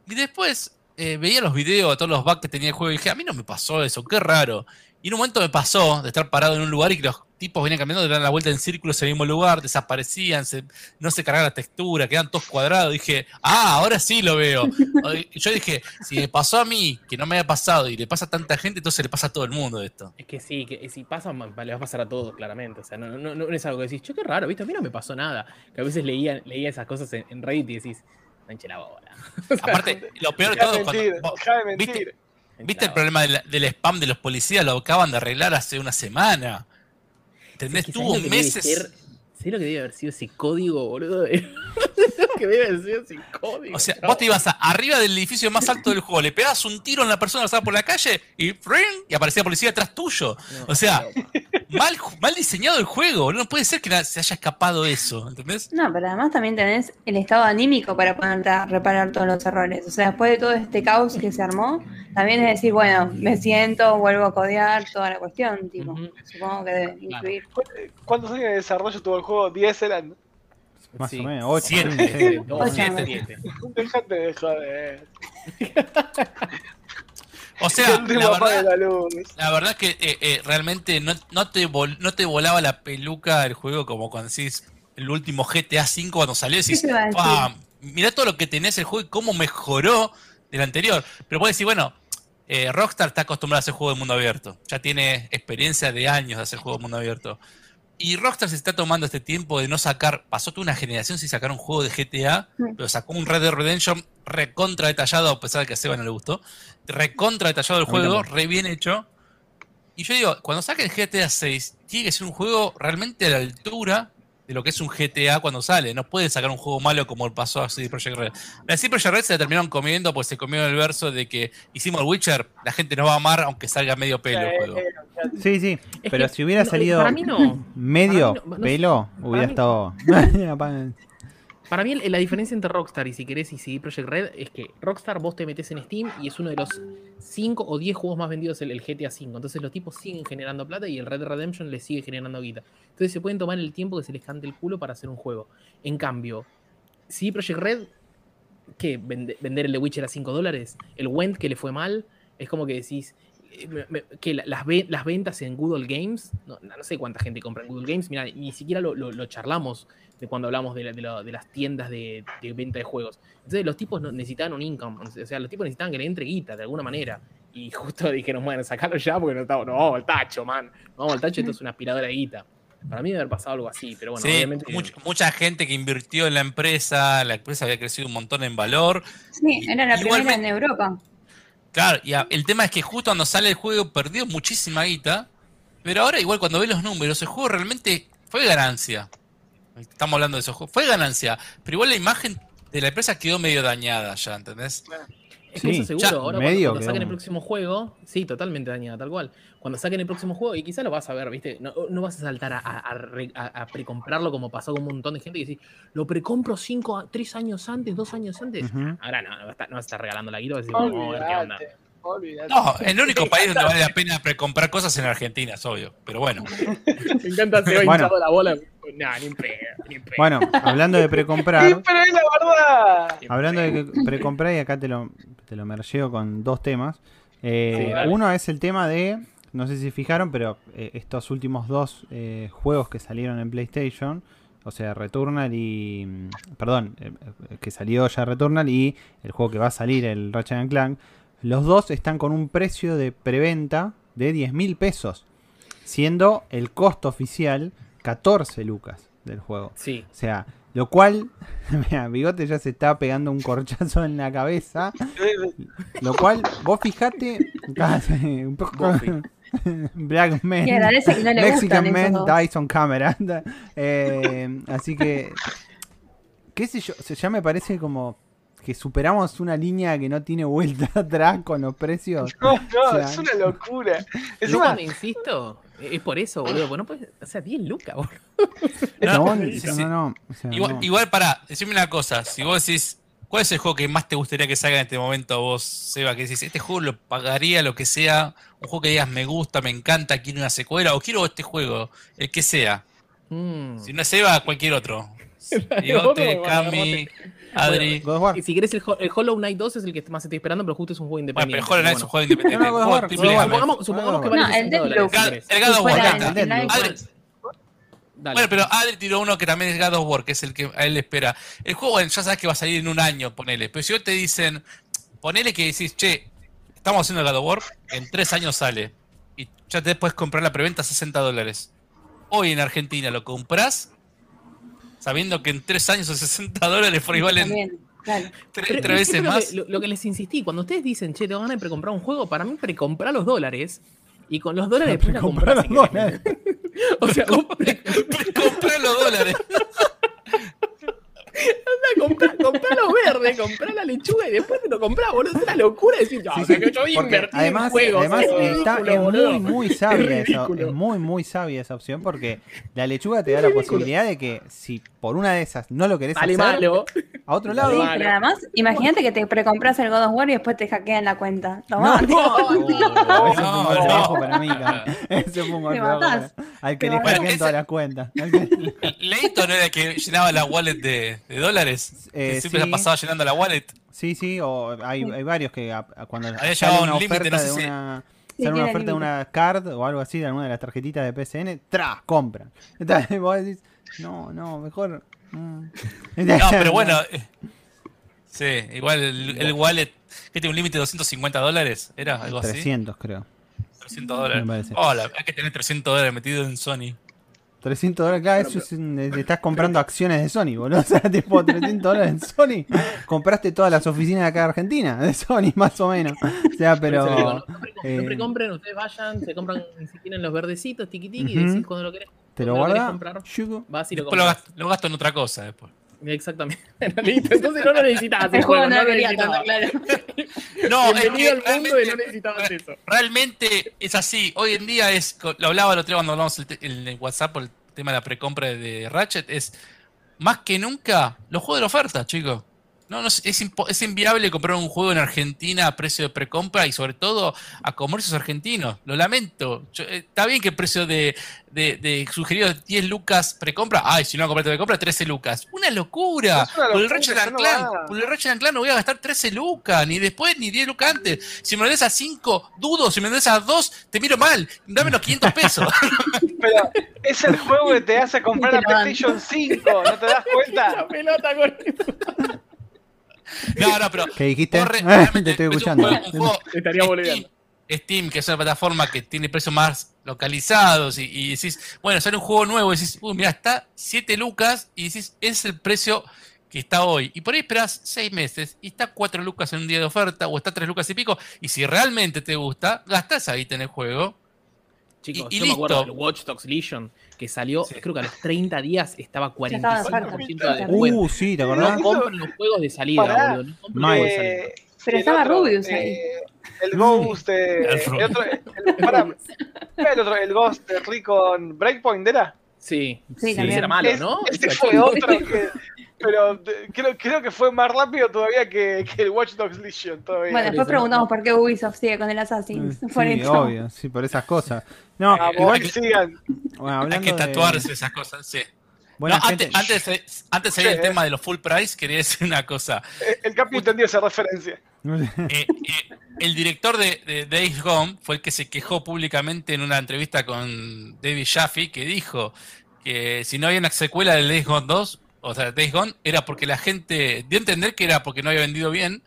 Y después eh, veía los videos, todos los bugs que tenía el juego, y dije, a mí no me pasó eso, qué raro. Y en un momento me pasó de estar parado en un lugar y que los tipos venían caminando, daban la vuelta en círculos en el mismo lugar, desaparecían, se- no se cargaba la textura, quedaban todos cuadrados. Dije, ah, ahora sí lo veo. Y Yo dije, si me pasó a mí, que no me había pasado, y le pasa a tanta gente, entonces le pasa a todo el mundo esto. Es que sí, que si pasa, le va a pasar a todos, claramente. O sea, no, no, no es algo que decís, che, qué raro, ¿viste? A mí no me pasó nada. Que a veces leía, leía esas cosas en, en Reddit y decís, no la bola. Aparte, lo peor de todo es cuando. mentir, vos- deja de mentir. ¿Viste, ¿viste el problema del, del spam de los policías? Lo acaban de arreglar hace una semana. ¿Entendés? ¿Sabés Tuvo meses. ser? ¿Sabés lo que debe haber sido ese código, boludo? lo que debe haber sido ese código. O sea, No. vos te ibas a- arriba del edificio más alto del juego, le pegabas un tiro a la persona que estaba por la calle y ¡fring! y aparecía policía atrás tuyo. No, O sea, no, mal, mal diseñado el juego. No puede ser que se haya escapado eso, ¿entendés? No, pero además también tenés el estado anímico para ponerte a reparar todos los errores. O sea, después de todo este caos que se armó, también es decir, bueno, me siento, vuelvo a codear, toda la cuestión, tipo. Supongo que debe incluir. ¿Cuántos años de desarrollo tuvo el juego? 10 eran. Más Sí. o menos. Ocho, Siete. sí, sí. No, Ocho. siete, siete. Dejate de joder. O sea, la verdad, la verdad que eh, eh, realmente no, no, te vol- no te volaba la peluca el juego como cuando decís el último GTA V cuando salió y decís, Eso iba a decir. "Pam, mirá todo lo que tenés el juego y cómo mejoró del anterior. Pero puedes decir, bueno, eh, Rockstar está acostumbrado a hacer juegos de mundo abierto. Ya tiene experiencia de años de hacer juegos de mundo abierto. Y Rockstar se está tomando este tiempo de no sacar, pasó toda una generación sin sacar un juego de GTA, Mm. pero sacó un Red Dead Redemption recontra detallado, a pesar de que a Seba no le gustó. Recontra detallado el juego, re bien hecho. Y yo digo, cuando saquen GTA 6, tiene que ser un juego realmente a la altura de lo que es un GTA cuando sale. No puede sacar un juego malo como pasó a CD Projekt Red. La CD Projekt Red se la terminaron comiendo, pues se comieron el verso de que hicimos el Witcher, la gente nos va a amar aunque salga medio pelo el juego. Sí, sí. Es Pero que si hubiera no, salido Para mí no. medio para mí no- no- pelo, hubiera estado. Para mí la diferencia entre Rockstar y si querés y CD Projekt Red es que Rockstar vos te metes en Steam y es uno de los 5 o 10 juegos más vendidos el, GTA V. Entonces los tipos siguen generando plata y el Red Redemption les sigue generando guita. Entonces se pueden tomar el tiempo que se les cante el culo para hacer un juego. En cambio, CD Projekt Red. Vende- ¿Vender el de Witcher a 5 dólares? ¿El Went que le fue mal? Es como que decís... eh, que la- las, ve- las ventas en Google Games, no, no sé cuánta gente compra en Google Games, mira, ni siquiera lo, lo- lo charlamos de cuando hablamos de, la- de la- de las tiendas de, de venta de juegos. Entonces los tipos necesitaban un income, o sea, los tipos necesitaban que le entre guita de alguna manera. Y justo dijeron, bueno, sacarlo ya porque no, estamos, no vamos al tacho, man. No vamos al tacho, esto es una aspiradora de guita. Para mí debe haber pasado algo así, pero bueno, Sí, obviamente... much- mucha gente que invirtió en la empresa, la empresa había crecido un montón en valor. Sí, era la primera en Europa. Claro, y a- el tema es que justo cuando sale el juego perdió muchísima guita, pero ahora igual cuando ves los números, el juego realmente fue ganancia. Estamos hablando de eso, fue ganancia, pero igual la imagen de la empresa quedó medio dañada ya, ¿entendés? Es que eso seguro, ya, ahora cuando- medio cuando, saquen el próximo juego, sí, totalmente dañada, tal cual. Cuando saquen el próximo juego, y quizás lo vas a ver, ¿viste? No, no vas a saltar a, a, a re- a- a precomprarlo como pasó con un montón de gente y decir, lo precompro cinco, tres años antes, dos años antes. Ahora no, no vas a estar, no vas a estar regalando la guita, vas a decir, vamos a ver qué onda. Olvídate, olvídate. No, el único país donde vale la pena precomprar cosas es en Argentina, es obvio, pero bueno. Me encanta se va Bueno. hinchado la bola. Nah, ni pedo, ni pedo. Bueno, hablando de precomprar, pero es la verdad. Ni en hablando de que precomprar, y acá te lo, te lo mergeo con dos temas. Eh, Sí, uno es el tema de, no sé si fijaron, pero eh, estos últimos dos eh, juegos que salieron en PlayStation, o sea, Returnal y. mm, Perdón, que salió ya Returnal y el juego que va a salir, el Ratchet and Clank, los dos están con un precio de preventa de 10 mil pesos, siendo el costo oficial 14 lucas del juego. Sí. O sea, lo cual, mira, Bigote ya se está pegando un corchazo en la cabeza. Lo cual, vos fijate, un poco. Black agradece que no Mexican gustan Man esos dos. dies on camera. Eh, así que, qué sé yo, o sea, ya me parece como que superamos una línea que no tiene vuelta atrás con los precios. No, no, O sea, es una locura. Yo Encima, cuando insisto, es por eso, boludo. Porque no puedes, o sea, 10 lucas, boludo. No, sí, no, sí. no, o sea, Igual, no. igual para, decime una cosa, si vos decís, ¿cuál es el juego que más te gustaría que salga en este momento vos, Seba? Que decís, este juego lo pagaría lo que sea, un juego que digas me gusta, me encanta, quiero una secuela, o quiero este juego, el que sea. Mm. Si no es Seba, cualquier otro. Bueno, Cami, Adri. God of War. Y Si querés, el, Ho- el Hollow Knight 2 es el que más estoy esperando, pero justo es un juego Bueno, independiente. pero Hollow Knight es un juego independiente. No, no, God God. War. Supongamos, supongamos que No, vale el 60 dólares. Deathloop. si Ga- querés. El God of War, el. Adri, Dale. Bueno, pero Adri tiró uno que también es God of War, que es el que a él le espera. El juego, bueno, ya sabes que va a salir en un año, ponele. Pero si hoy te dicen, ponele que decís, che, estamos haciendo el God of War, en tres años sale. Y ya te puedes comprar la preventa a 60 dólares. Hoy en Argentina lo compras sabiendo que en tres años a 60 dólares por igual en También, claro. tres, Pero- tres veces más. Lo que, lo- lo que les insistí, cuando ustedes dicen, che, tengo ganas de precomprar un juego, para mí precomprar los dólares y con los dólares después la Comprar comprar. los si querés. dólares. O sea, vos pre- los dólares. Comprá, comprá los verdes, comprá la lechuga y después te lo comprás, boludo. Es una locura decir, no, Sí, sí, que yo además, en juegos. además es está, ridículo, es muy, muy sabia Es esa, es muy, muy sabia esa opción porque la lechuga te da la posibilidad de que si por una de esas no lo querés Sale hacer, malo. a otro lado. Sí, pero además, imagínate que te precompras el God of War y después te hackean la cuenta. Tomá, No, tío. no, ese fue un No, golpe no. bajo para mí. Ese fue un golpe bajo matás. para- al que le matás. hackeen todas las cuentas. No era el que llenaba la wallet de, de dólares. Eh, que siempre sí. se pasaba llenando la wallet. Sí, sí, o hay, hay varios que a- a- cuando Había sale llegado una un límite, oferta no sé de si- una sale una oferta de una card o algo así de alguna de las tarjetitas de PSN, ¡tra! compran. Entonces vos decís, no, no, mejor. mm. No, pero bueno. eh, Sí, igual el, el wallet, que tiene un límite de 250 dólares, ¿era algo así? 300 creo. 300 dólares. Me parece. Hola, hay que tener 300 dólares metido en Sony. 300 dólares, claro, eso es eh, estás comprando acciones de Sony, boludo. O sea, tipo 300 dólares en Sony. Compraste todas las oficinas de acá de Argentina, de Sony, más o menos. O sea, eso les digo, pero. no, precompren, eh, ustedes vayan, se compran si quieren los verdecitos, tiqui tiqui, y decís cuando lo querés, Te lo guardas. comprar, yugo. vas y lo Después lo compras. gasto, lo gasto en otra cosa después. Exactamente. Entonces no lo necesitabas el El juego no no lo necesitabas. tanto, claro. No, es Bienvenido que al mundo y no necesitabas eso. realmente es así. Hoy en día es, lo hablaba el otro día cuando hablamos el, te- el- en WhatsApp por el tema de la precompra de Ratchet, es más que nunca los juegos de la oferta, chicos. No, no, es, es inviable comprar un juego en Argentina a precio de precompra y sobre todo a comercios argentinos. Lo lamento. Yo- eh, está bien que el precio de, de, de sugerido de 10 lucas precompra. Ay, si no compraste precompra, 13 lucas. Una locura. Es una por el locura, Ratchet no por el Ratchet and Clank no voy a gastar 13 lucas. Ni después, ni 10 lucas antes. Si me lo des a 5, dudo. Si me lo des a 2, te miro mal. Dame los 500 pesos. Pero es el juego que te hace comprar la lo. PlayStation 5, ¿no te das La cuenta? pelota con. No, no, pero. ¿Qué dijiste? corre- realmente Te estoy escuchando. juego- un juego- Te estaría Steam, boludeando. Steam, que es una plataforma que tiene precios más localizados y, y decís, bueno, sale un juego nuevo y decís, uy, mira, está 7 lucas y decís, es el precio que está hoy. Y por ahí esperás 6 meses y está 4 lucas en un día de oferta o está 3 lucas y pico. Y si realmente te gusta, gastás ahí en el juego. Chicos, Y- y yo me acuerdo listo. del Watch Dogs Legion, que salió, Sí. creo que a los 30 días estaba Ya estaba en 45% de descuento. Uh, sí, ¿te acordás? No compren los juegos de salida, Pará. boludo. No compren los juegos de salida. Eh, Pero el estaba otro, Rubius ahí. eh, el Ghost, eh, El otro, el, otro, el Ghost de Recon Breakpoint era. Sí, Sí, sí, también. era malo, ¿no? Este fue otro que, pero creo, creo que fue más rápido todavía que, que el Watch Dogs Legion todavía. Bueno, después preguntamos por qué Ubisoft sigue con el Assassin's. Sí, Por eso. obvio, sí, por esas cosas. No, Vamos, igual, sigan. bueno, Hay hablando que de- tatuarse esas cosas, sí. buena No, gente- antes, antes, de- antes de ir Sí, el eh. tema de los full price, quería decir una cosa. Eh, El Capi entendió esa referencia. Eh, eh, el director de, de Days Gone fue el que se quejó públicamente en una entrevista con David Jaffe, que dijo que si no había una secuela de Days Gone 2, o sea, Days Gone, era porque la gente dio a entender que era porque no había vendido bien,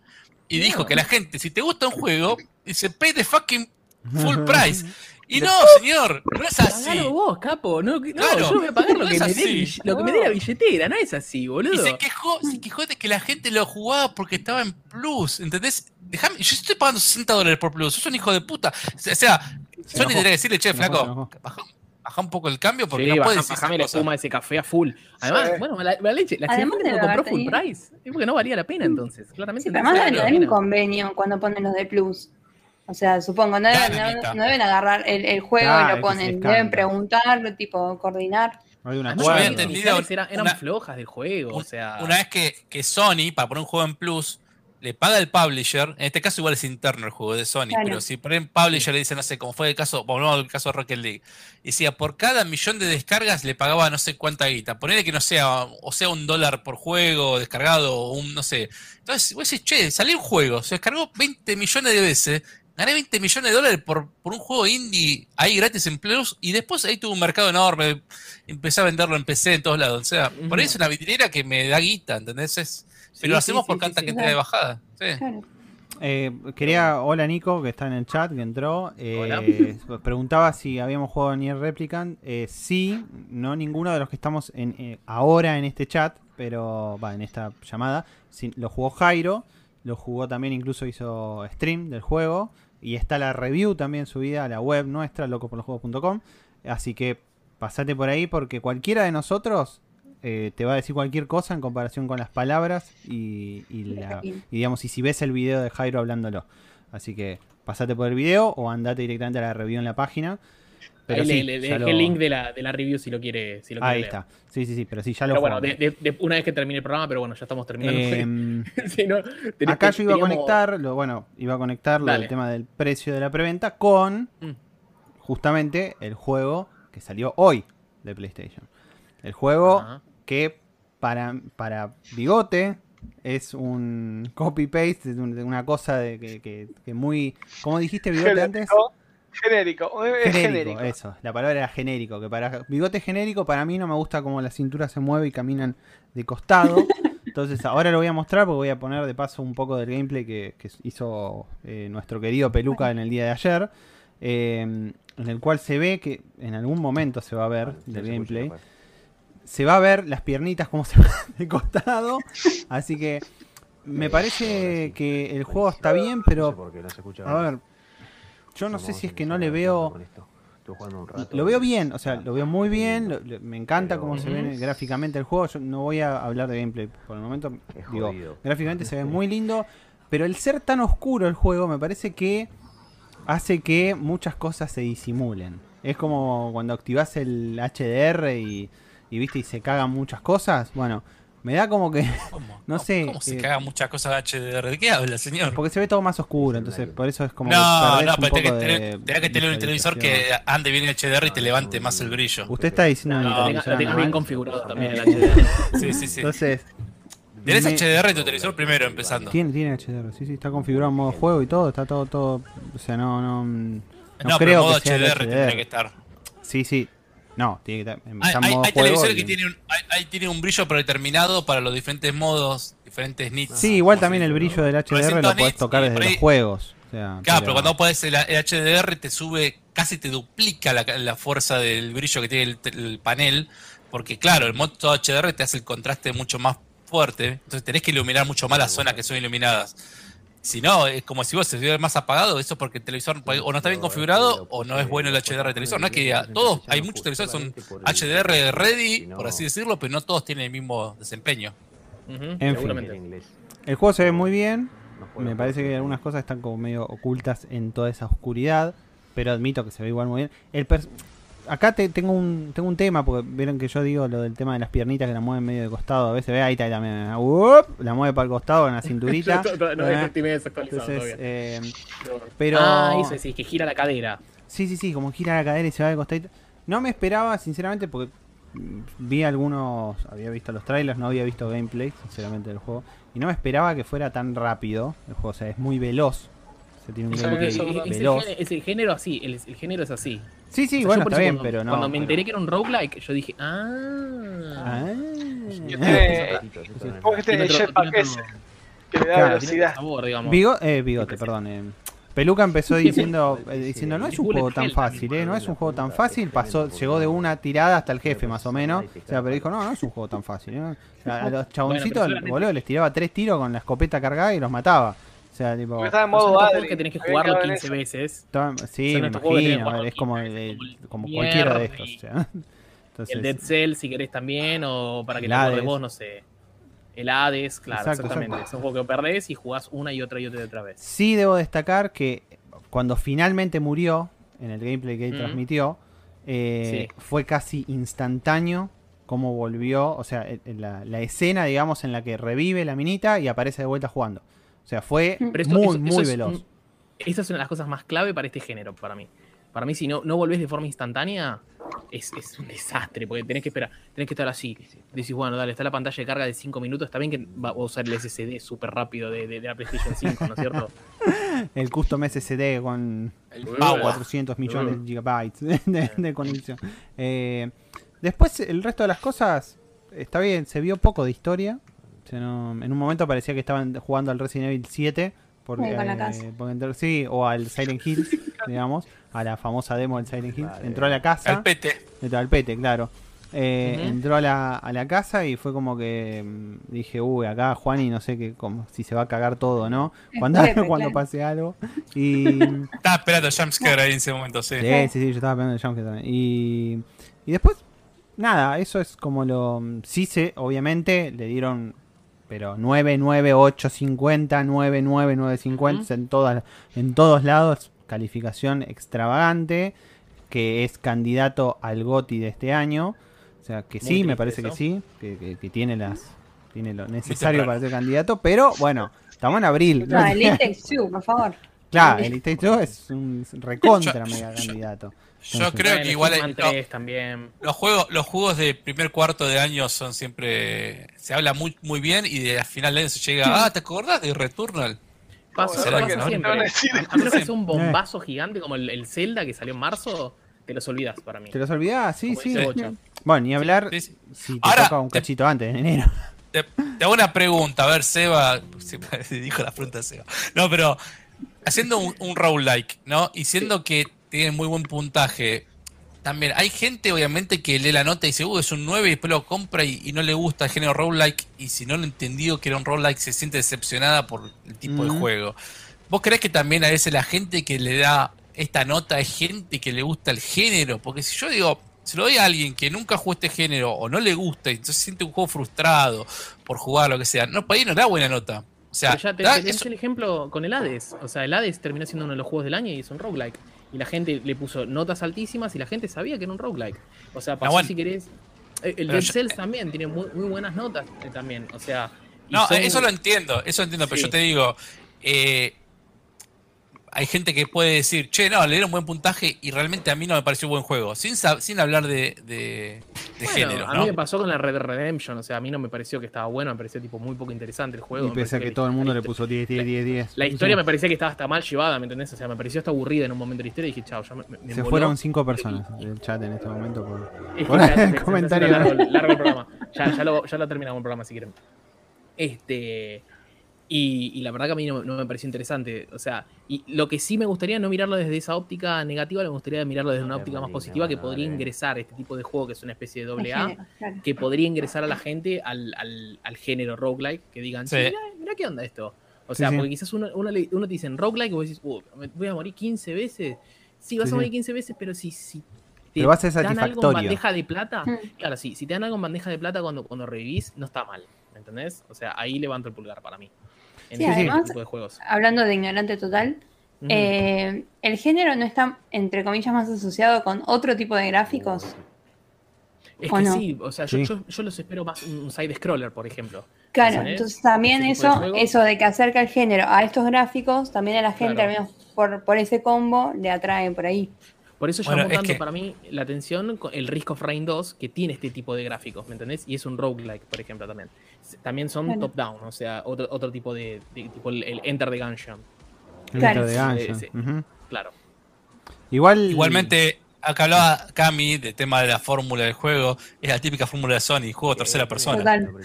y dijo que la gente, si te gusta un juego, dice, pay the fucking full price. Y no, señor, no es así. Pagalo vos, capo. No, no Claro, yo voy a pagar lo, no que es me, dé, lo que me dé la billetera, no es así, boludo. Y se quejó, se quejó de que la gente lo jugaba porque estaba en Plus, ¿entendés? Déjame, yo estoy pagando 60 dólares por Plus, sos un hijo de puta. O sea, Sony tendría que decirle, che, flaco, baja, baja un poco el cambio porque Sí, no baja- puedes decir bajame la espuma de ese café a full. Además, Sí. bueno, la, la leche, la Además gente no compró full price. Es porque no valía la pena entonces. Claramente Sí, no pero además deben tener un convenio cuando ponen los de Plus. O sea, supongo, no deben, no, no deben agarrar el, el juego Claro, y lo ponen. Deben preguntar, tipo, coordinar. Hay una Además, Yo había entendido eran, eran una- flojas del juego, o sea... Una vez que, que Sony, para poner un juego en Plus, le paga el publisher, en este caso igual es interno el juego de Sony, Claro. pero si por ejemplo publisher le dice, no sé, como fue el caso, volvamos al caso de Rocket League, decía, por cada millón de descargas le pagaba no sé cuánta guita, ponele que no sea, o sea un dólar por juego descargado, o un, no sé. Entonces, vos decís, che, salió un juego, se descargó 20 millones de veces, gané 20 millones de dólares por, por un juego indie ahí gratis en Plus y después ahí tuvo un mercado enorme, empecé a venderlo en PC en todos lados. O sea, por ahí es una vitrinera que me da guita, ¿entendés? Es- pero lo hacemos sí, por sí. gente de bajada. Sí. Claro. Eh, quería, hola Nico, que está en el chat, que entró. eh, Hola. preguntaba si habíamos jugado Nier Replicant. Eh, sí, no ninguno de los que estamos en, eh, ahora en este chat, pero va, en esta llamada. Sí, lo jugó Jairo, lo jugó también, incluso hizo stream del juego. Y está la review también subida a la web nuestra, locoporlosjuegos.com. Así que pasate por ahí porque cualquiera de nosotros eh, te va a decir cualquier cosa en comparación con las palabras y, y la, y digamos, y si ves el video de Jairo hablándolo. Así que pasate por el video o andate directamente a la review en la página. Pero Ahí sí, le, dejé lo- el link de la, de la review si lo quiere, si lo quiere Ahí leer. está. Sí, sí, sí, pero sí, ya lo Pero bueno, de- de- una vez que termine el programa, pero bueno, ya estamos terminando. Em, Si no, ten- acá yo iba a conectar, lo, bueno, iba a conectar del tema del precio de la preventa con Mm. justamente el juego que salió hoy de PlayStation. El juego. Que para, para Bigote es un copy-paste, de un- de una cosa de que, que- que muy... ¿Cómo dijiste Bigote antes? Genérico. Genérico. Es Genérico, genérico. eso. La palabra era genérico. Que para bigote genérico, para mí no me gusta como la cintura se mueve y caminan de costado. Entonces ahora lo voy a mostrar porque voy a poner de paso un poco del gameplay que, que hizo eh, nuestro querido Peluca en el día de ayer. eh, en el cual se ve que en algún momento se va a ver del gameplay. Se va a ver las piernitas como se van de costado. Así que me parece que el juego está bien, pero a ver, yo no sé si es que no le veo. Lo veo bien, o sea, lo veo muy bien. lo- lo- me encanta cómo se ve gráficamente el juego. Yo no voy a hablar de gameplay por el momento. Digo, gráficamente se ve muy lindo. Pero el ser tan oscuro el juego me parece que hace que muchas cosas se disimulen. Es como cuando activas el HDR y, y viste y se cagan muchas cosas. Bueno, me da como que. ¿Cómo? No ¿Cómo- sé, ¿Cómo se eh, cagan muchas cosas de HDR? ¿De qué habla, señor? Porque se ve todo más oscuro, entonces por eso es como. No, no, pero tenés que tener, tenés que tener un televisor que ande bien el HDR y te levante más el brillo. Usted está diciendo No, mi lo bien configurado también el HDR. Sí, sí, sí. Entonces. ¿Tenés me- HDR en tu televisor primero empezando? Tiene, tiene HDR, sí, sí, está configurado en modo juego y todo, está todo, todo. O sea, no, no. No, No, pero creo en modo que sea el HDR tendría que estar. Sí, sí. No, tiene que estar Hay, hay- modo hay juego televisores y- que tienen un, hay, hay- tienen un brillo predeterminado para los diferentes modos, diferentes nits. Sí, igual también el brillo del HDR 300 lo podés nits tocar desde ahí- los juegos. O sea, Claro, pero cuando pones el, el HDR te sube, casi te duplica la, la fuerza del brillo que tiene el, el panel, porque claro, el modo HDR te hace el contraste mucho más fuerte, entonces tenés que iluminar mucho más las zonas que son iluminadas. Si no, es como si vos se viera más apagado, eso es porque el televisor o no está bien configurado o no es bueno el HDR del televisor. No es que todos, hay muchos televisores que son HDR ready, por así decirlo, pero no todos tienen el mismo desempeño. Ujú, fin. El juego se ve muy bien. Me parece que algunas cosas están como medio ocultas en toda esa oscuridad. Pero admito que se ve igual muy bien. El Acá te, tengo un tengo un tema, porque vieron que yo digo lo del tema de las piernitas que la mueven medio de costado. A veces ve ahí está también. ¡up! la mueve para el costado en la cinturita. No, no, ¿eh? Entonces, eh, pero. Ah, eso sí, que gira la cadera. Sí, sí, sí, como gira la cadera y se va de costadito. No me esperaba, sinceramente, porque vi algunos, había visto los trailers, no había visto gameplay, sinceramente, del juego. Y no me esperaba que fuera tan rápido el juego, o sea, es muy veloz. Se tiene un es. Es el, veloz. género, es el género así, el, el género es así. Sí, sí, O sea, bueno, está bien, cuando, pero no. Cuando me pero- enteré que era un roguelike, yo dije, ah. Ah. Que tiene- ¿Cómo que Tiene este ese? otro- Que le da Claro, velocidad. sabor. Bigo- eh, bigote, perdón. eh. Peluca empezó diciendo, eh, diciendo no es un juego tan fácil, eh, no es un juego tan fácil, pasó, llegó de una tirada hasta el jefe más o menos, o sea, pero dijo, no, no es un juego tan fácil, eh. a, a los chaboncitos, boludo, les tiraba tres tiros con la escopeta cargada y los mataba, sea, tipo, Porque estaba en Son modo estos juegos que tenés que jugarlo quedado en 15 eso. veces. sí, son me imagino, es como, 15 el- veces, como cualquiera de estos, y- o sea. Entonces, El Dead Cell, si querés también, o para que El te acuerdes vos, no sé. El Hades, claro, Exacto, exactamente. exacto. Es un juego que perdés y jugás una y otra y otra y otra vez. Sí debo destacar que cuando finalmente murió, en el gameplay que él Mm. transmitió, eh, Sí. fue casi instantáneo cómo volvió, o sea, la, la escena, digamos, en la que revive la minita y aparece de vuelta jugando. O sea, fue Pero eso- muy, eso- muy es veloz. un- esa es una de las cosas más clave para este género, para mí. Para mí, si no, no volvés de forma instantánea, es, es un desastre, porque tenés que esperar, tenés que estar así. Decís, bueno, dale, está la pantalla de carga de 5 minutos, está bien que va a usar el SSD súper rápido de, de- de la PlayStation 5, ¿no es cierto? el custom SSD con El Uy, Power. 400 millones de gigabytes de, de- de conexión. Eh, después, el resto de las cosas, está bien, se vio poco de historia. No- en un momento parecía que estaban jugando al Resident Evil 7. Porque, con la eh, casa. porque entró- sí, o al Silent Hills, digamos, a la famosa demo del Silent Hills. Entró a la casa. Al pete. Entró al pete, claro. Eh. Entró a la, a la casa y fue como que mm, dije, uy, acá Juan y no sé qué, como, si se va a cagar todo no. Cuando, Pepe, cuando claro. pase algo. Y Estaba esperando el jumpscare ahí en ese momento, sí. sí, sí, sí, yo estaba pegando el jumpscare también. Y, y después, nada, eso es como lo. Sí, se, obviamente, le dieron. Pero 9, 9, 8, 50, 9, 9, 9, 50 en, todas, en todos lados. Calificación extravagante. Que es candidato al GOTI de este año. O sea, que Muy sí, me parece que sí. Que, que- que tiene las tiene lo necesario para ser candidato. Pero bueno, estamos en abril. No, el Two, por favor. Claro, el Two es un recontra mega candidato. Yo Entonces- creo Bueno, que igual no, 3 también. los juegos, los juegos de primer cuarto de año son siempre. Se habla muy, muy bien y de a final de año se llega. Ah, ¿te acordás de Returnal? Pasa, ¿Será pasa que no? siempre. Te a menos que sea un bombazo gigante como el, el Zelda que salió en marzo, te los olvidas para mí. ¿Te los olvidás? Sí, Como sí. Bueno, ni hablar Sí, sí. si te Ahora, toca un te- cachito antes de enero. Te, te hago una pregunta, a ver, Seba. Siempre dijo la pregunta Seba. No, pero haciendo un, un roguelike, ¿no? Y siendo que tiene muy buen puntaje, también hay gente, obviamente, que lee la nota y dice, uh, es un 9 y después lo compra y, y no le gusta el género roguelike. Y si no lo entendió que era un roguelike, se siente decepcionada por el tipo de juego. ¿Vos crees que también a veces la gente que le da esta nota es gente que le gusta el género? Porque si yo digo, se lo doy a alguien que nunca jugó este género o no le gusta y entonces siente un juego frustrado por jugar lo que sea, no, para ahí no da buena nota. O sea, Pero ya te, da- eso- el ejemplo con el Hades. O sea, el Hades terminó siendo uno de los juegos del año y es un roguelike. Y la gente le puso notas altísimas y la gente sabía que era un roguelike. O sea, pasó bueno. si querés. eh, El Dead yo- Cells también tiene muy, muy buenas notas eh, también. O sea. No, son- eso lo entiendo, eso lo entiendo, pero yo te digo, eh, hay gente que puede decir, che, no, le dieron buen puntaje y realmente a mí no me pareció buen juego, sin, sab- sin hablar de, de- de Bueno, género, a mí me pasó con la Red Redemption. O sea, a mí no me pareció que estaba bueno, me pareció tipo muy poco interesante el juego. Y me pese a que todo el mundo la le puso 10, 10, 10, 10. La historia me parecía que estaba hasta mal llevada, ¿me entendés? O sea, me pareció hasta aburrida en un momento de la historia y dije, chao, ya me, me- Se fueron 5 personas del chat en este momento. Por... El se- se- se comentario. largo el programa. Ya, ya, lo, ya lo terminamos el programa si quieren. Este. Y, y la verdad que a mí no, no me pareció interesante. O sea, y lo que sí me gustaría no mirarlo desde esa óptica negativa, me gustaría mirarlo desde una óptica más positiva que podría ingresar este tipo de juego que es una especie de doble A, claro. que podría ingresar a la gente al, al, al género roguelike, que digan, Sí. sí, mirá, mirá qué onda esto. O sea, sí. porque quizás uno, uno, le- uno te dice roguelike y vos decís, "Uh, me voy a morir 15 veces. Sí, vas Sí, a morir sí. 15 veces, pero si, si te Pero va a ser dan algo en bandeja de plata, Mm. claro, sí, si te dan algo en bandeja de plata cuando, cuando revivís, no está mal. ¿Me entendés? O sea, ahí levanto el pulgar para mí. En Sí, ese además- tipo de juegos. Hablando de ignorante total, eh, el género no está, entre comillas, más asociado con otro tipo de gráficos. es ¿o que no? sí, o sea, yo, Sí. yo, yo los espero más un side-scroller, por ejemplo. Claro, ¿Sabes? entonces también tipo de eso, eso de que acerca el género a estos gráficos, también a la gente, Claro. al menos por, por ese combo, le atrae por ahí. Por eso Bueno, llamó es tanto que- para mí la atención el Risk of Rain 2, que tiene este tipo de gráficos, ¿me entendés? Y es un roguelike, por ejemplo, también. También son top-down, o sea, otro, otro tipo de, de- tipo el, el Enter the Gungeon. El Claro. intro de Gungeon. Sí. Claro. Igual. Igualmente, acá hablaba Cami del tema de la fórmula del juego, es la típica fórmula de Sony, juego tercera persona. Total.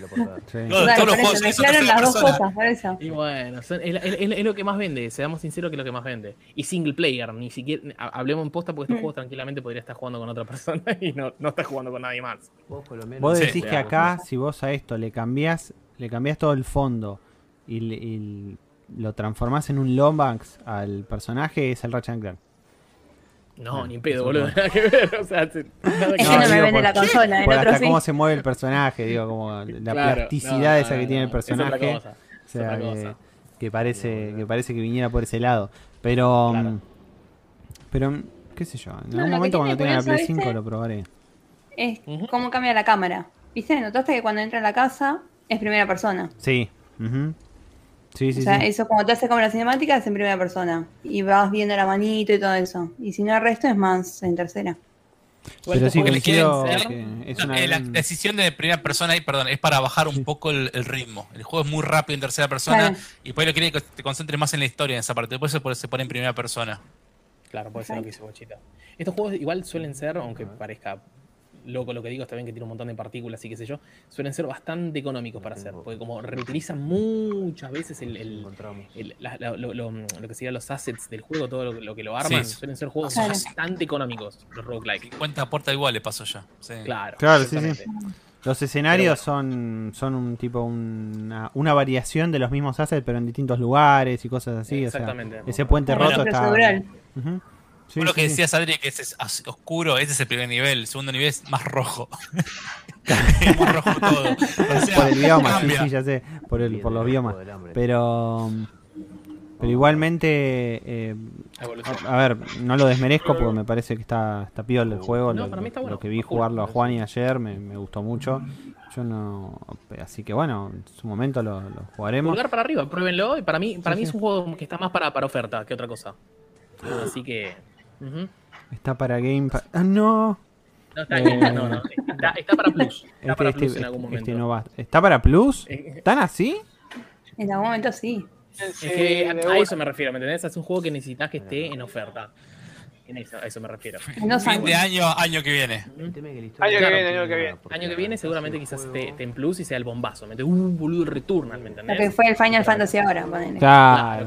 Sí. No, Total, todos los por juegos eso, Sony son mezclaron tercera las dos persona. cosas, por eso. Y bueno, son- es, es- es- es lo que más vende, seamos sinceros que es lo que más vende. Y single player, ni siquiera, ha- hablemos en posta porque estos Mm. juegos tranquilamente podría estar jugando con otra persona y no, no está jugando con nadie más. Vos decís que acá, si vos a esto le cambiás, le cambiás todo el fondo y, le- y lo transformás en un Lombax al personaje, es el Ratchet Clank. No, ni en pedo, boludo, nada que ver, o sea, se- nada que No, no, me vende por- la consola, el Por otro hasta sí. cómo se mueve el personaje, digo, como la Claro, plasticidad no, esa no, que tiene el no, es otra personaje. cosa, O es sea, otra que, cosa. que parece que parece que viniera por ese lado. Pero, Claro. mm, pero mm, qué sé yo, en No, algún momento cuando tenga la Play curioso, 5 ¿viste? lo probaré. Es cómo cambia la cámara. ¿Viste? ¿Notaste que cuando entra a la casa es primera persona? Sí. ujú. Sí, sí, o sea, sí. eso como te hace como la cinemática es en primera persona. Y vas viendo la manito y todo eso. Y si no el resto es más en tercera. Igual Pero sí, juegos coincido quieren ser- que es No, una eh, la gran- decisión de primera persona ahí, perdón, es para bajar un Sí. poco el, el ritmo. El juego es muy rápido en tercera persona Claro. y por ahí lo quiere que te concentres más en la historia en esa parte. Después se pone, se pone en primera persona. Claro, puede ser lo que dice Bochita. Estos juegos igual suelen ser, aunque parezca loco lo que digo, está bien que tiene un montón de partículas y qué sé yo, suelen ser bastante económicos para hacer, porque como reutilizan muchas veces el, el- el- la- la- lo, lo- lo que serían los assets del juego, todo lo, lo que lo arman, Sí. suelen ser juegos Claro. bastante económicos, los roguelike. 50 puertas igual le pasó ya. Sí. Claro, Claro, sí, sí. exactamente. Los escenarios son, son un tipo una, una variación de los mismos assets, pero en distintos lugares y cosas así. O sea, Exactamente. ese puente roto está. Sí, Vos lo sí, que sí. decías, Adri, que ese es oscuro, ese es el primer nivel. El segundo nivel es más rojo. es más rojo todo. O sea, por el bioma, sí, cambia. sí, ya sé, por, el, por los biomas. Pero, pero igualmente, eh, a ver, no lo desmerezco porque me parece que está, está piola el juego. No, lo, para mí está lo bueno. que vi jugarlo a Juan y ayer me, me gustó mucho. Yo no, así que bueno, en su momento lo, lo jugaremos. Pulgar para arriba, pruébenlo. Y para mí, para Sí, mí sí. es un juego que está más para, para oferta que otra cosa. Así que. Está para Game Pass. Ah, no. No está bien, no, no. Está, está para Plus. Está Este, para este- Plus en algún momento. este no va. ¿Está para Plus? Eh, ¿Tan así? En algún momento sí. Es que a, eso me refiero, ¿me entendés? Es un juego que necesitas que esté en oferta. En eso, a eso me refiero. Fin de año, año que viene. Año que Claro. viene, año que viene. Año que viene seguramente quizás esté, esté en Plus y sea el bombazo. ¿me entendés? Uh, boludo, Returnal, ¿me Lo entendés? que fue el Final Fantasy ahora, ponele. Claro, Claro.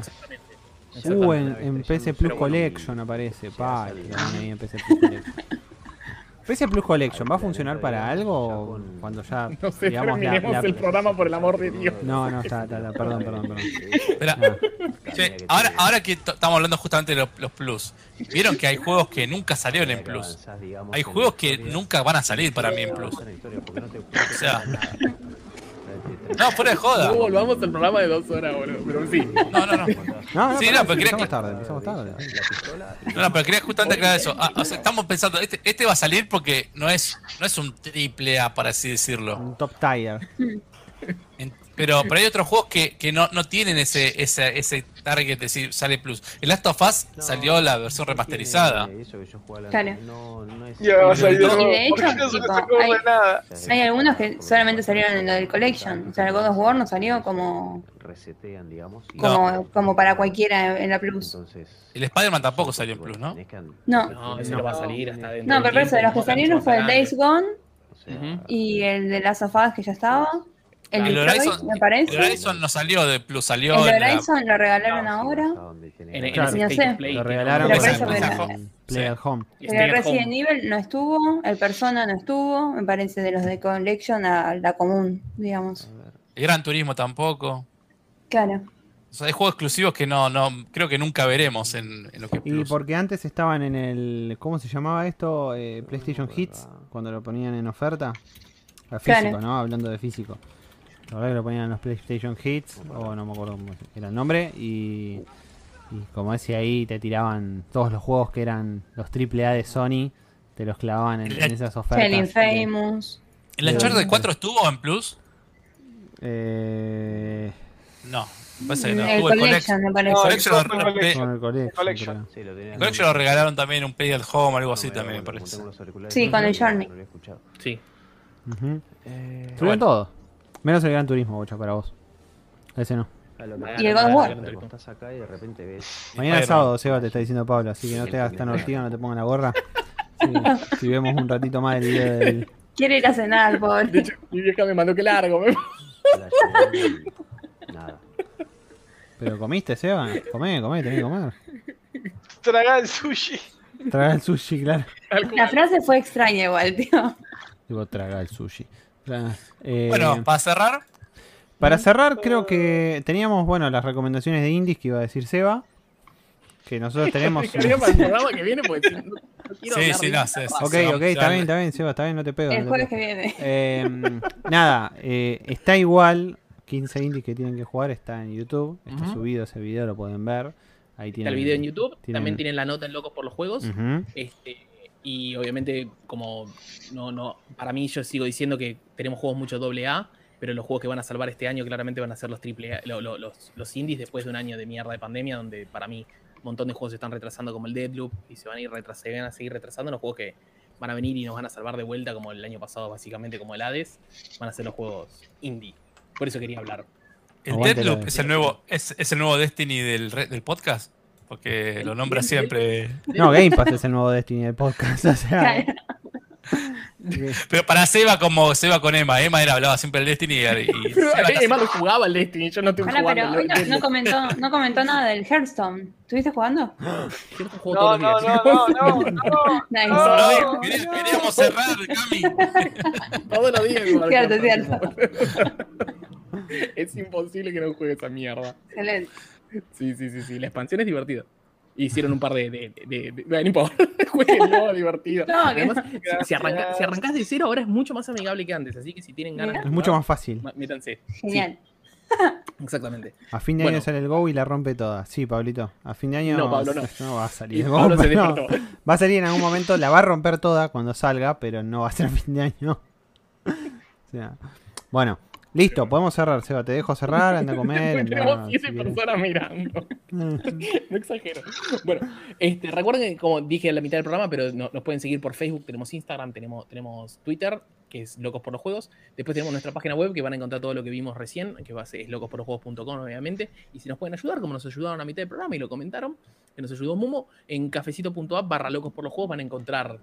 Uh, en, en PC Plus Pero bueno. Collection aparece. Pa, ahí en PC Plus Collection. ¿PC Plus Collection va a funcionar para algo cuando ya No sé, digamos, la- terminemos la- el programa por el amor de Dios. No, no, está, está, está, perdón, perdón, perdón. Espera, Ah, che, ahora, ahora que estamos hablando justamente de los, los Plus, vieron que hay juegos que nunca salieron en Plus. Hay juegos que nunca van a salir para mí en Plus. O sea, no, fuera de joda. No volvamos al programa de dos horas, boludo. Pero sí. No, no, no. No, no, Sí, no, pero quería empezamos que- tarde, empezamos tarde. No, no, pero quería justamente aclarar eso. Ah, o sea, estamos pensando, este, este va a salir porque no es, no es un triple A, por así decirlo. Un top tier. Pero, pero hay otros juegos que, que no, no tienen ese, ese, ese target de decir sale plus. El Last of Us salió la versión remasterizada. Claro. Ya va a salir de Y de hecho, ¿Por qué no tipo, hay- nada? Hay algunos que solamente salieron en lo del Collection. O sea, el God of War no salió como, resetean, digamos. y- como, como para cualquiera en la Plus. Entonces. El Spider-Man tampoco salió en plus, ¿no? que- No. No, ese no va a salir hasta dentro No, pero eso, de los que salieron fue el Days Gone sea, Ujú. y el de Last of Us que ya estaba. El El Horizon, me parece. el Horizon no salió de plus, salió El la- Horizon lo regalaron ahora. En, Claro. No sé. Play, Lo regalaron Pero Play at Home. Pero el Resident Home. Evil no estuvo, el Persona no estuvo, me parece de los de Collection a la común, digamos. el Gran Turismo tampoco. Claro. O sea, hay juegos exclusivos que no, no creo que nunca veremos en, en lo que Y plus. porque antes estaban en el. ¿Cómo se llamaba esto? Eh, PlayStation Hits, cuando lo ponían en oferta. Físico, Claro. ¿no? Hablando de físico. La verdad que lo ponían en los PlayStation Hits, o no me acuerdo cómo era el nombre, y, y como decía ahí, te tiraban todos los juegos que eran los AAA de Sony, te los clavaban en, en esas ofertas. El Infamous. ¿El Uncharted 4 estuvo en plus? Eh, No, me parece que no. El Collection, me parece. El Collection. el lo regalaron también un Play at Home, algo así No, también me parece. Sí, con el no Journey. Sí. Eh, Estuvieron todos. Menos el Gran Turismo, bocha, para vos. Ese no. Y el God of War. Te acostás acá y de repente ves. Mañana es sábado, Seba, te está diciendo Pablo, así que no te hagas tan ortigo, no te pongas la gorra. Sí, si vemos un ratito más el video del... Quiere ir a cenar, De pobre. hecho, mi vieja me mandó que largo. me- Nada. ¿Pero comiste, Seba? Comé, comé, tenés que comer. Tragar el sushi. Traga el sushi, claro. La frase fue extraña igual, tío. Digo, traga el sushi. Tra- eh, Bueno, para cerrar, para cerrar, creo que teníamos, bueno, las recomendaciones de indies que iba a decir Seba. Que nosotros tenemos... Que viene Sí, sí, no, sí. Ok, ok, está bien, está bien, Seba, está bien, no te pego. El no te jueves pego. que viene. Eh, nada, eh, está igual. 15 indies que tienen que jugar está en YouTube. Está subido ese video, lo pueden ver. Ahí Está tienen el video en YouTube, tienen- también tienen la nota en Locos por los Juegos. Ujú. Este, y obviamente, como no, no, para mí yo sigo diciendo que tenemos juegos mucho doble A, pero los juegos que van a salvar este año claramente van a ser los triple A, lo- lo- los, los indies después de un año de mierda de pandemia, donde para mí un montón de juegos se están retrasando como el Deadloop y se van a ir retras- se van a seguir retrasando los juegos que van a venir y nos van a salvar de vuelta como el año pasado, básicamente como el Hades, van a ser los juegos indie. Por eso quería hablar. ¿El Aguante Deadloop la- es el nuevo, es, es el nuevo Destiny del, re- del podcast? Porque lo nombra siempre. No, Game Pass es el nuevo Destiny del podcast. O sea, Claro. Pero para Seba como Seba con Emma. Emma era, hablaba siempre del Destiny y, y Pero además lo jugaba el Destiny, yo no estoy Pará, jugando. pero hoy no, Destiny. no comentó, no comentó nada del Hearthstone. ¿Estuviste jugando? No, no, no, no, no, no. Nice. No. No, quería- queríamos cerrar, Cami. Todos los días. Cierto, cierto. Es imposible que no juegue esa mierda. Excelente. Sí, sí, sí, sí. La expansión es divertida. Hicieron un par de. de, de, de- bueno, no importa. Jueguenlo, divertido. No, Además, si, si, arranca- si arrancás de cero, ahora es mucho más amigable que antes. Así que si tienen ganas. de es mucho más fácil. Métanse. Genial. Exactamente. A fin de Bueno. año sale el Go y la rompe toda. Sí, Pablito. A fin de año No, Pablo, no. va a salir el Go. Pablo se no. Va a salir en algún momento, la va a romper toda cuando salga, pero no va a ser a fin de año. O sea, bueno, listo, podemos cerrar, Seba. Te dejo cerrar, anda a comer. Tenemos si siete querés. personas mirando. No exagero. Bueno, este, recuerden que, como dije a la mitad del programa, pero no- nos pueden seguir por Facebook, tenemos Instagram, tenemos, tenemos Twitter, que es Locos por los Juegos. Después tenemos nuestra página web, que van a encontrar todo lo que vimos recién, que va a ser es locosporlosjuegos.com, obviamente. Y si nos pueden ayudar, como nos ayudaron a mitad del programa y lo comentaron, que nos ayudó Mumo, en cafecito.app barra Locos por los Juegos van a encontrar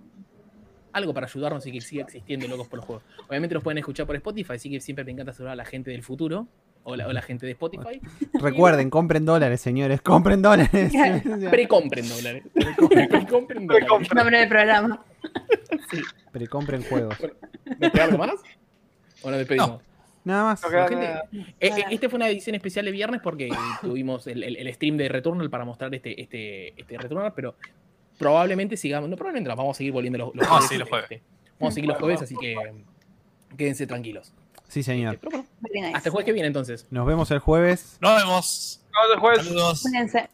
algo para ayudarnos y que siga existiendo Locos por los Juegos. Obviamente nos pueden escuchar por Spotify, así que siempre me encanta saludar a la gente del futuro. O la, o la gente de Spotify. Recuerden, compren dólares, señores. Compren dólares. Precompren dólares. Precompren dólares. Precompren. Nombre del programa. Precompren juegos. ¿Nos queda algo más? ¿O nos despedimos? Nada más. No Gente, nada. eh, eh, Este fue una edición especial de viernes porque tuvimos el, el- el stream de Returnal para mostrar este, este, este Returnal, pero probablemente sigamos, no probablemente nos vamos a seguir volviendo los, los Vamos a jueves. seguir los jueves. este, vamos a seguir los jueves, así que quédense tranquilos. Sí, señor. Pero nice. hasta el jueves que viene entonces. Nos vemos el jueves. Nos vemos. Nos vemos el jueves. Saludos. Cuídense.